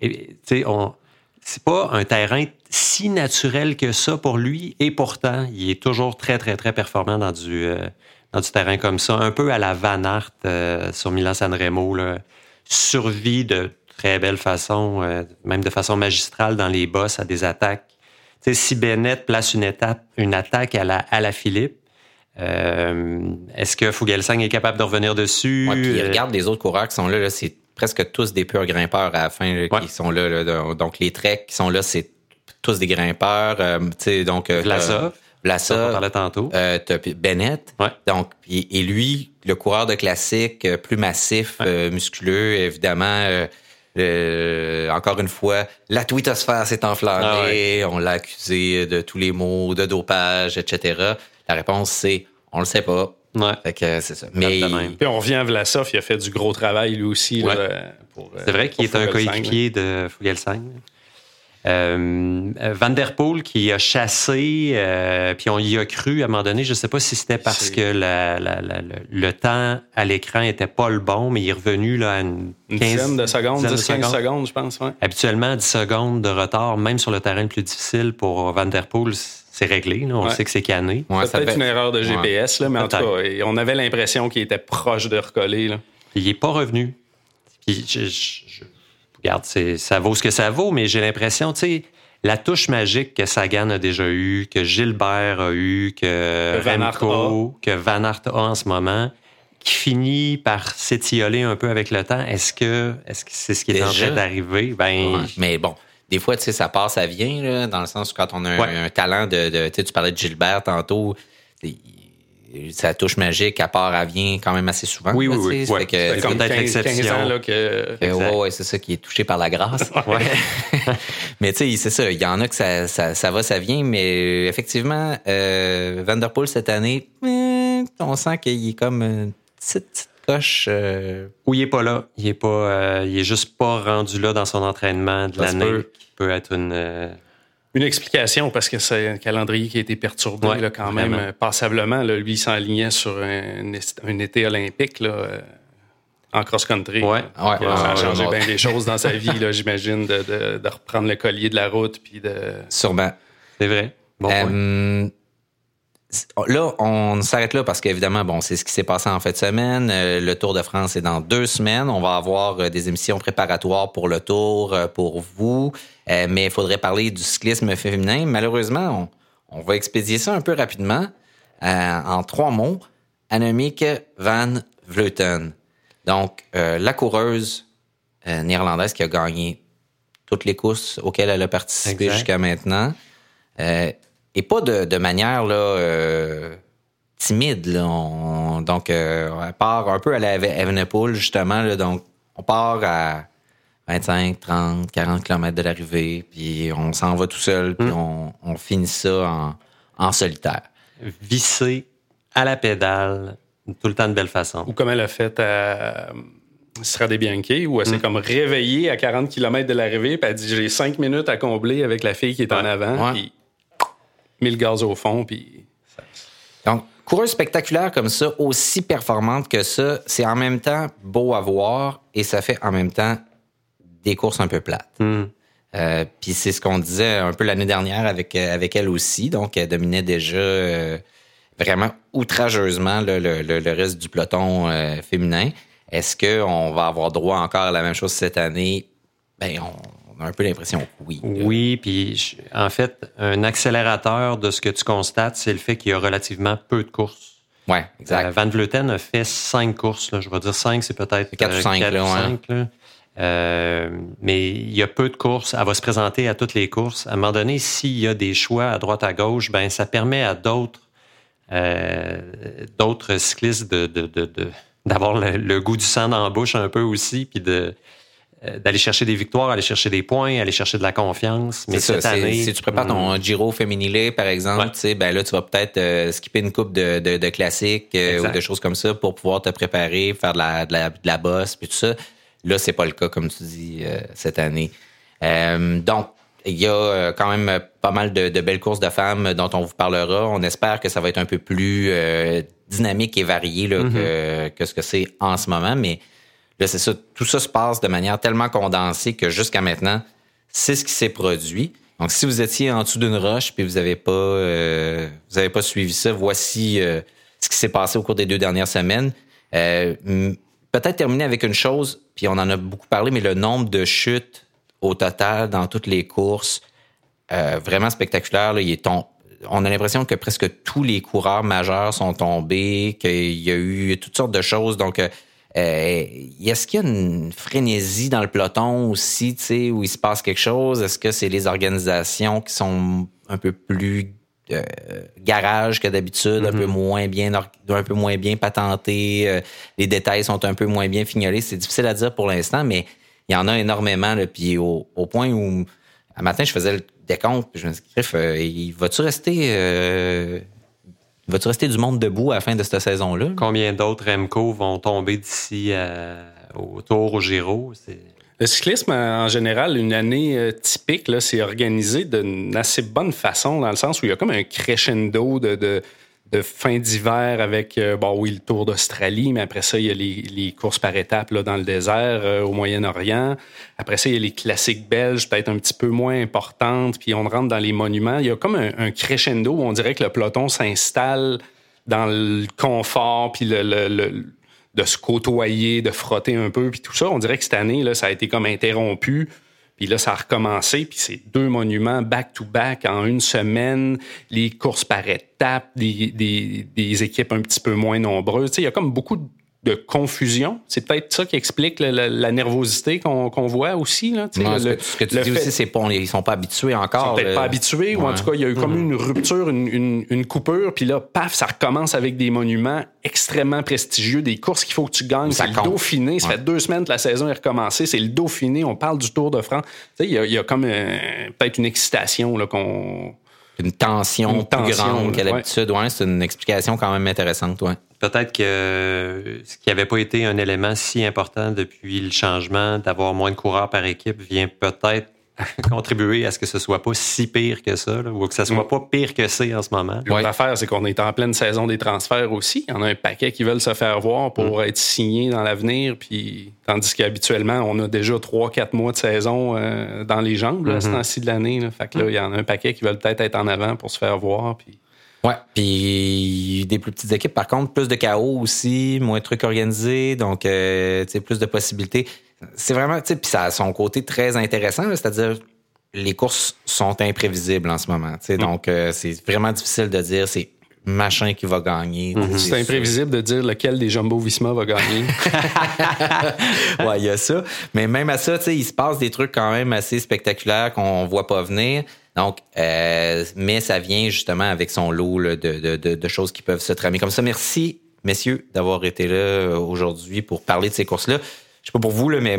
Speaker 3: Et on c'est pas un terrain si naturel que ça pour lui, et pourtant, il est toujours très, très, très performant dans du, euh, dans du terrain comme ça. Un peu à la Van Aert euh, sur Milan-San Remo. Là. Survie de très belle façon, euh, même de façon magistrale dans les bosses à des attaques. Tu sais, si Bennett place une, étape, une attaque à la, à la Philippe, est-ce que Fugelsang est capable de revenir dessus?
Speaker 1: Ouais, puis
Speaker 3: Euh,
Speaker 1: regarde les autres coureurs qui sont là, là, c'est presque tous des purs grimpeurs à la fin là,
Speaker 3: Ouais.
Speaker 1: qui sont là, là. Donc les treks qui sont là, c'est tous des grimpeurs. euh, donc euh,
Speaker 3: Vlasov,
Speaker 1: euh,
Speaker 3: ça, on
Speaker 1: Vlasov,
Speaker 3: parlait tantôt.
Speaker 1: euh, Bennett.
Speaker 3: Ouais.
Speaker 1: Donc puis- et lui, le coureur de classique, euh, plus massif, euh, musculeux, évidemment. euh, euh, encore une fois, la twittosphère s'est enflammée.
Speaker 3: Ah
Speaker 1: On l'a accusé de tous les mots, de dopage, etc. La réponse, c'est on le sait pas.
Speaker 3: Ouais.
Speaker 1: Fait que c'est ça. Mais
Speaker 3: de même.
Speaker 2: Puis on revient à Vlasov, il a fait du gros travail lui aussi.
Speaker 3: Ouais.
Speaker 2: là, pour, euh,
Speaker 3: C'est vrai qu'il est un coéquipier de Fugelsang. Euh, Van der Poel qui a chassé, euh, puis on y a cru à un moment donné. Je ne sais pas si c'était parce
Speaker 2: C'est-
Speaker 3: que la- la- la- le, le temps à l'écran était pas le bon, mais il est revenu là, à une,
Speaker 2: Une
Speaker 3: 15
Speaker 2: dizaine de secondes,
Speaker 3: dizaine de
Speaker 2: 10-15
Speaker 3: secondes.
Speaker 2: secondes, je pense. Ouais.
Speaker 3: Habituellement, 10 secondes de retard, même sur le terrain le plus difficile pour Van der Poel, c'est réglé. là. On
Speaker 2: Ouais.
Speaker 3: sait que c'est cané.
Speaker 1: Ouais,
Speaker 2: C'est peut-être
Speaker 1: devait-
Speaker 2: une erreur de
Speaker 1: Ouais.
Speaker 2: GPS, là, mais en tout cas, on avait l'impression qu'il était proche de recoller. Là.
Speaker 3: il n'est pas revenu. Puis je, je- regarde, c'est- ça vaut ce que ça vaut, mais j'ai l'impression, tu sais, la touche magique que Sagan a déjà eue, que Gilbert a eu, que,
Speaker 2: Que Van Aert
Speaker 3: Remco, que Van Aert a en ce moment, qui finit par s'étioler un peu avec le temps. Est-ce que est-ce que c'est ce qui est en train d'arriver? Ben,
Speaker 1: Ouais. Mais bon, des fois, tu sais, ça part, ça vient, là, dans le sens où quand on a un,
Speaker 3: Ouais.
Speaker 1: un talent de, de- tu sais, tu parlais de Gilbert tantôt, sa touche magique, à part, elle vient quand même assez souvent.
Speaker 3: Oui,
Speaker 1: là,
Speaker 3: oui, oui. Ouais. C'est comme peut-être
Speaker 2: 15, 15
Speaker 3: l'exception.
Speaker 2: là, que
Speaker 1: Euh, ouais, ouais, c'est ça qui est touché par la grâce. mais tu sais, c'est ça. Il y en a que ça, ça, ça va, ça vient, mais effectivement, euh, Vanderpool cette année, eh, on sent qu'il est comme une petite, petite euh,
Speaker 3: Ou il est pas là. Il est pas, euh, il est juste pas rendu là dans son entraînement de l'année.
Speaker 1: peut.
Speaker 3: Qui peut être une. euh,
Speaker 2: Une explication, parce que c'est un calendrier qui a été perturbé
Speaker 3: Ouais,
Speaker 2: là, quand même
Speaker 3: vraiment.
Speaker 2: passablement. Là, lui, il s'enlignait sur un, un été olympique là, en cross-country.
Speaker 3: Ouais.
Speaker 1: Ouais,
Speaker 2: ça a
Speaker 1: ouais,
Speaker 2: changé
Speaker 1: ouais.
Speaker 2: bien des choses dans sa vie, là, j'imagine, de, de- de reprendre le collier de la route. Puis de...
Speaker 1: sûrement.
Speaker 3: C'est vrai. Bon.
Speaker 1: Euh, c- là, on s'arrête là parce qu'évidemment, bon, c'est ce qui s'est passé en fin de semaine. Euh, le Tour de France est dans deux semaines. On va avoir euh, des émissions préparatoires pour le Tour euh, pour vous. Mais il faudrait parler du cyclisme féminin. Malheureusement, on, on va expédier ça un peu rapidement euh, en trois mots. Annemiek van Vleuten. Donc, euh, la coureuse euh, néerlandaise qui a gagné toutes les courses auxquelles elle a participé jusqu'à maintenant. Euh, et pas de, de manière là, euh, timide. Là. On- donc, euh, on part un peu à la Eve- Evenepoel, justement. Là, donc, on part à 25, 30, 40 km de l'arrivée, puis on s'en va tout seul, puis on, on finit ça en, en solitaire.
Speaker 3: Visser à la pédale, tout le temps de belle façon.
Speaker 2: Ou comme elle a fait à Strade Bianchi, où elle
Speaker 1: Mm.
Speaker 2: s'est comme réveillée à 40 km de l'arrivée, puis elle dit J'ai 5 minutes à combler avec la fille qui est en avant,
Speaker 1: Ouais.
Speaker 2: puis mis le gaz au fond, puis.
Speaker 1: Donc, coureuse spectaculaire comme ça, aussi performante que ça, c'est en même temps beau à voir et ça fait en même temps des courses un peu plates.
Speaker 3: Hmm.
Speaker 1: Euh, Puis c'est ce qu'on disait un peu l'année dernière avec, euh, avec elle aussi. Donc, elle dominait déjà euh, vraiment outrageusement le, le- le reste du peloton euh, féminin. Est-ce qu'on va avoir droit encore à la même chose cette année? Ben, on, on a un peu l'impression que oui. là.
Speaker 3: Oui, puis en fait, un accélérateur de ce que tu constates, c'est le fait qu'il y a relativement peu de courses.
Speaker 1: Ouais, exact.
Speaker 3: Euh, Van Vleuten a fait cinq courses. Là. Je vais dire cinq, c'est peut-être
Speaker 1: Quatre ou
Speaker 3: euh,
Speaker 1: cinq,
Speaker 3: quatre
Speaker 1: là,
Speaker 3: ou
Speaker 1: ouais.
Speaker 3: cinq, là. Euh, mais il y a peu de courses. Elle va se présenter à toutes les courses. À un moment donné, s'il y a des choix à droite à gauche, ben ça permet à d'autres euh, d'autres cyclistes de, d'avoir le, le goût du sang dans la bouche un peu aussi, puis de d'aller chercher des victoires, aller chercher des points, aller chercher de la confiance. Mais cette
Speaker 1: ça,
Speaker 3: année,
Speaker 1: si tu prépares ton Giro Feminile, par exemple,
Speaker 3: Ouais.
Speaker 1: tu sais, ben là, tu vas peut-être euh, skipper une coupe de, de, de classiques euh, ou de choses comme ça pour pouvoir te préparer, faire de la, de la, de la bosse, puis tout ça. Là, c'est pas le cas, comme tu dis, euh, cette année. Euh, donc, il y a euh, quand même pas mal de, de belles courses de femmes dont on vous parlera. On espère que ça va être un peu plus euh, dynamique et varié là, que, que ce que c'est en ce moment, mais C'est ça. Tout ça se passe de manière tellement condensée que jusqu'à maintenant, c'est ce qui s'est produit. Donc, si vous étiez en dessous d'une roche puis vous n'avez pas, euh, vous avez pas suivi ça, voici euh, ce qui s'est passé au cours des deux dernières semaines. Euh, Peut-être terminer avec une chose, puis on en a beaucoup parlé, mais le nombre de chutes au total dans toutes les courses, vraiment spectaculaire. Il est On a l'impression que presque tous les coureurs majeurs sont tombés, qu'il y a eu toutes sortes de choses. Donc, euh, euh, est-ce qu'il y a une frénésie dans le peloton aussi, tu sais, où il se passe quelque chose? Est-ce que c'est les organisations qui sont un peu plus euh, garage que d'habitude, un peu moins bien un peu moins bien patenté, euh, les détails sont un peu moins bien fignolés? C'est difficile à dire pour l'instant, mais il y en a énormément. Là, puis au, au point où un matin, je faisais le décompte, puis je me dis, Griff, euh, il- vas-tu rester euh, vas-tu rester du monde debout à la fin de cette saison-là?
Speaker 3: Combien d'autres Remco vont tomber d'ici à- au Tour, au Giro? C'est...
Speaker 2: Le cyclisme, en général, une année euh, typique, c'est organisé d'une assez bonne façon, dans le sens où il y a comme un crescendo de, de, de fin d'hiver avec, euh, oui, le Tour d'Australie, mais après ça, il y a les, courses par étapes dans le désert, euh, au Moyen-Orient. Après ça, il y a les classiques belges, peut-être un petit peu moins importantes, puis on rentre dans les monuments. Il y a comme un, un crescendo où on dirait que le peloton s'installe dans le confort, puis le, le- le- de se côtoyer, de frotter un peu, puis tout ça. On dirait que cette année, là, ça a été comme interrompu. Puis là, ça a recommencé, puis c'est deux monuments back-to-back en une semaine, les courses par étapes, des, des, des équipes un petit peu moins nombreuses. Tu sais, il y a comme beaucoup de confusion. C'est peut-être ça qui explique la, la, nervosité qu'on voit aussi. Là,
Speaker 1: non, le, ce que, tu dis aussi, c'est pas, ils sont pas habitués encore.
Speaker 2: Ils sont peut-être pas habitués, ou en tout cas, il y a eu comme mm-hmm. une rupture, une, une, une, coupure, puis là, paf, ça recommence avec des monuments extrêmement prestigieux, des courses qu'il faut que tu gagnes. C'est le Dauphiné. Ça fait deux semaines que la saison est recommencée. C'est le Dauphiné. On parle du Tour de France. Tu sais, il y a, il y a comme euh, peut-être une excitation là, qu'on
Speaker 1: une tension, plus grande qu'à l'habitude. Ouais. c'est une explication quand même intéressante. Ouais
Speaker 3: peut-être que ce qui n'avait pas été un élément si important depuis le changement d'avoir moins de coureurs par équipe vient peut-être contribuer à ce que ce soit pas si pire que ça, ou que ce soit mm. pas pire que c'est en ce moment.
Speaker 2: L'affaire, c'est qu'on est en pleine saison des transferts aussi. Il y en a un paquet qui veulent se faire voir pour mm. être signés dans l'avenir, puis tandis qu'habituellement, on a déjà trois, quatre mois de saison euh, dans les jambes, là, mm-hmm. ce temps de l'année. Fait que là, il y en a un paquet qui veulent peut-être être en avant pour se faire voir, puis
Speaker 1: Ouais, puis des plus petites équipes, par contre, plus de chaos aussi, moins de trucs organisés, donc euh, plus de possibilités. C'est vraiment, tu sais, puis ça a son côté très intéressant, c'est-à-dire les courses sont imprévisibles en ce moment, tu sais, mm. donc euh, c'est vraiment difficile de dire c'est machin qui va gagner.
Speaker 2: Mm-hmm. C'est imprévisible de dire lequel des Jumbo Visma va gagner.
Speaker 1: ouais, il y a ça. Mais même à ça, tu sais, il se passe des trucs quand même assez spectaculaires qu'on voit pas venir. Donc, euh, mais ça vient justement avec son lot de, choses qui peuvent se tramer comme ça. Merci, messieurs, d'avoir été là euh, aujourd'hui pour parler de ces courses-là. Je sais pas pour vous, mais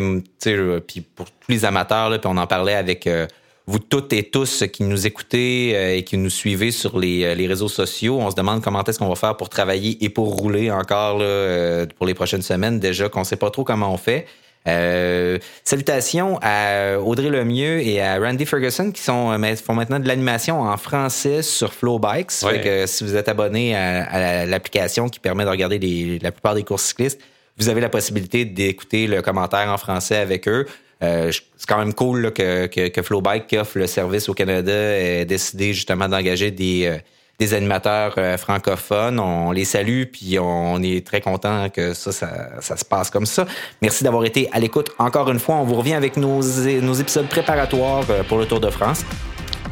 Speaker 1: puis pour tous les amateurs, puis on en parlait avec euh, vous toutes et tous qui nous écoutez et qui nous suivez sur les, réseaux sociaux. On se demande comment est-ce qu'on va faire pour travailler et pour rouler encore pour les prochaines semaines. Déjà qu'on sait pas trop comment on fait. Euh, salutations à Audrey Lemieux et à Randy Ferguson qui sont, euh, font maintenant de l'animation en français sur Flowbikes. que si vous êtes abonné à, l'application qui permet de regarder la plupart des courses cyclistes, vous avez la possibilité d'écouter le commentaire en français avec eux. Euh, c'est quand même cool que, que, que Flowbike, qui offre le service au Canada, ait décidé justement d'engager des des animateurs euh, francophones. On les salue, puis on est très content que ça, ça, se passe comme ça. Merci d'avoir été à l'écoute. Encore une fois, on vous revient avec nos, épisodes préparatoires euh, pour le Tour de France,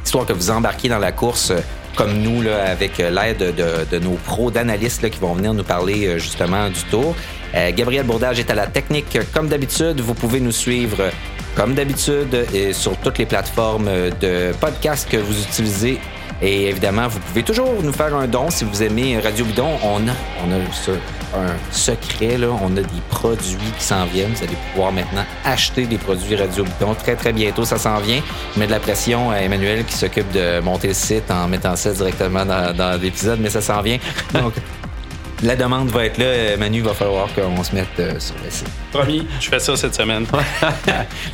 Speaker 1: histoire que vous embarquiez dans la course euh, comme nous, avec l'aide de, de, nos pros d'analystes qui vont venir nous parler justement du tour. Gabriel Bourdage est à la technique comme d'habitude. Vous pouvez nous suivre comme d'habitude sur toutes les plateformes de podcast que vous utilisez et évidemment, vous pouvez toujours nous faire un don si vous aimez Radio Bidon. On a, on a un secret, là. on a des produits qui s'en viennent. Vous allez pouvoir maintenant acheter des produits Radio Bidon. Très, très bientôt, ça s'en vient. Je mets de la pression à Emmanuel qui s'occupe de monter le site en mettant ça directement dans, l'épisode, mais ça s'en vient. La demande va être là. Manu, va falloir qu'on se mette euh, sur le site.
Speaker 2: Promis, je fais ça cette semaine.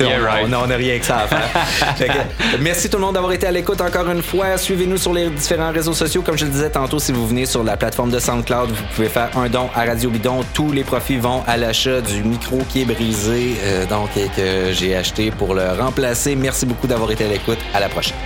Speaker 1: on n'a rien que ça à faire. merci tout le monde d'avoir été à l'écoute encore une fois. Suivez-nous sur les différents réseaux sociaux. Comme je le disais tantôt, si vous venez sur la plateforme de SoundCloud, vous pouvez faire un don à Radio Bidon. Tous les profits vont à l'achat du micro qui est brisé, euh, donc que j'ai acheté pour le remplacer. Merci beaucoup d'avoir été à l'écoute. À la prochaine.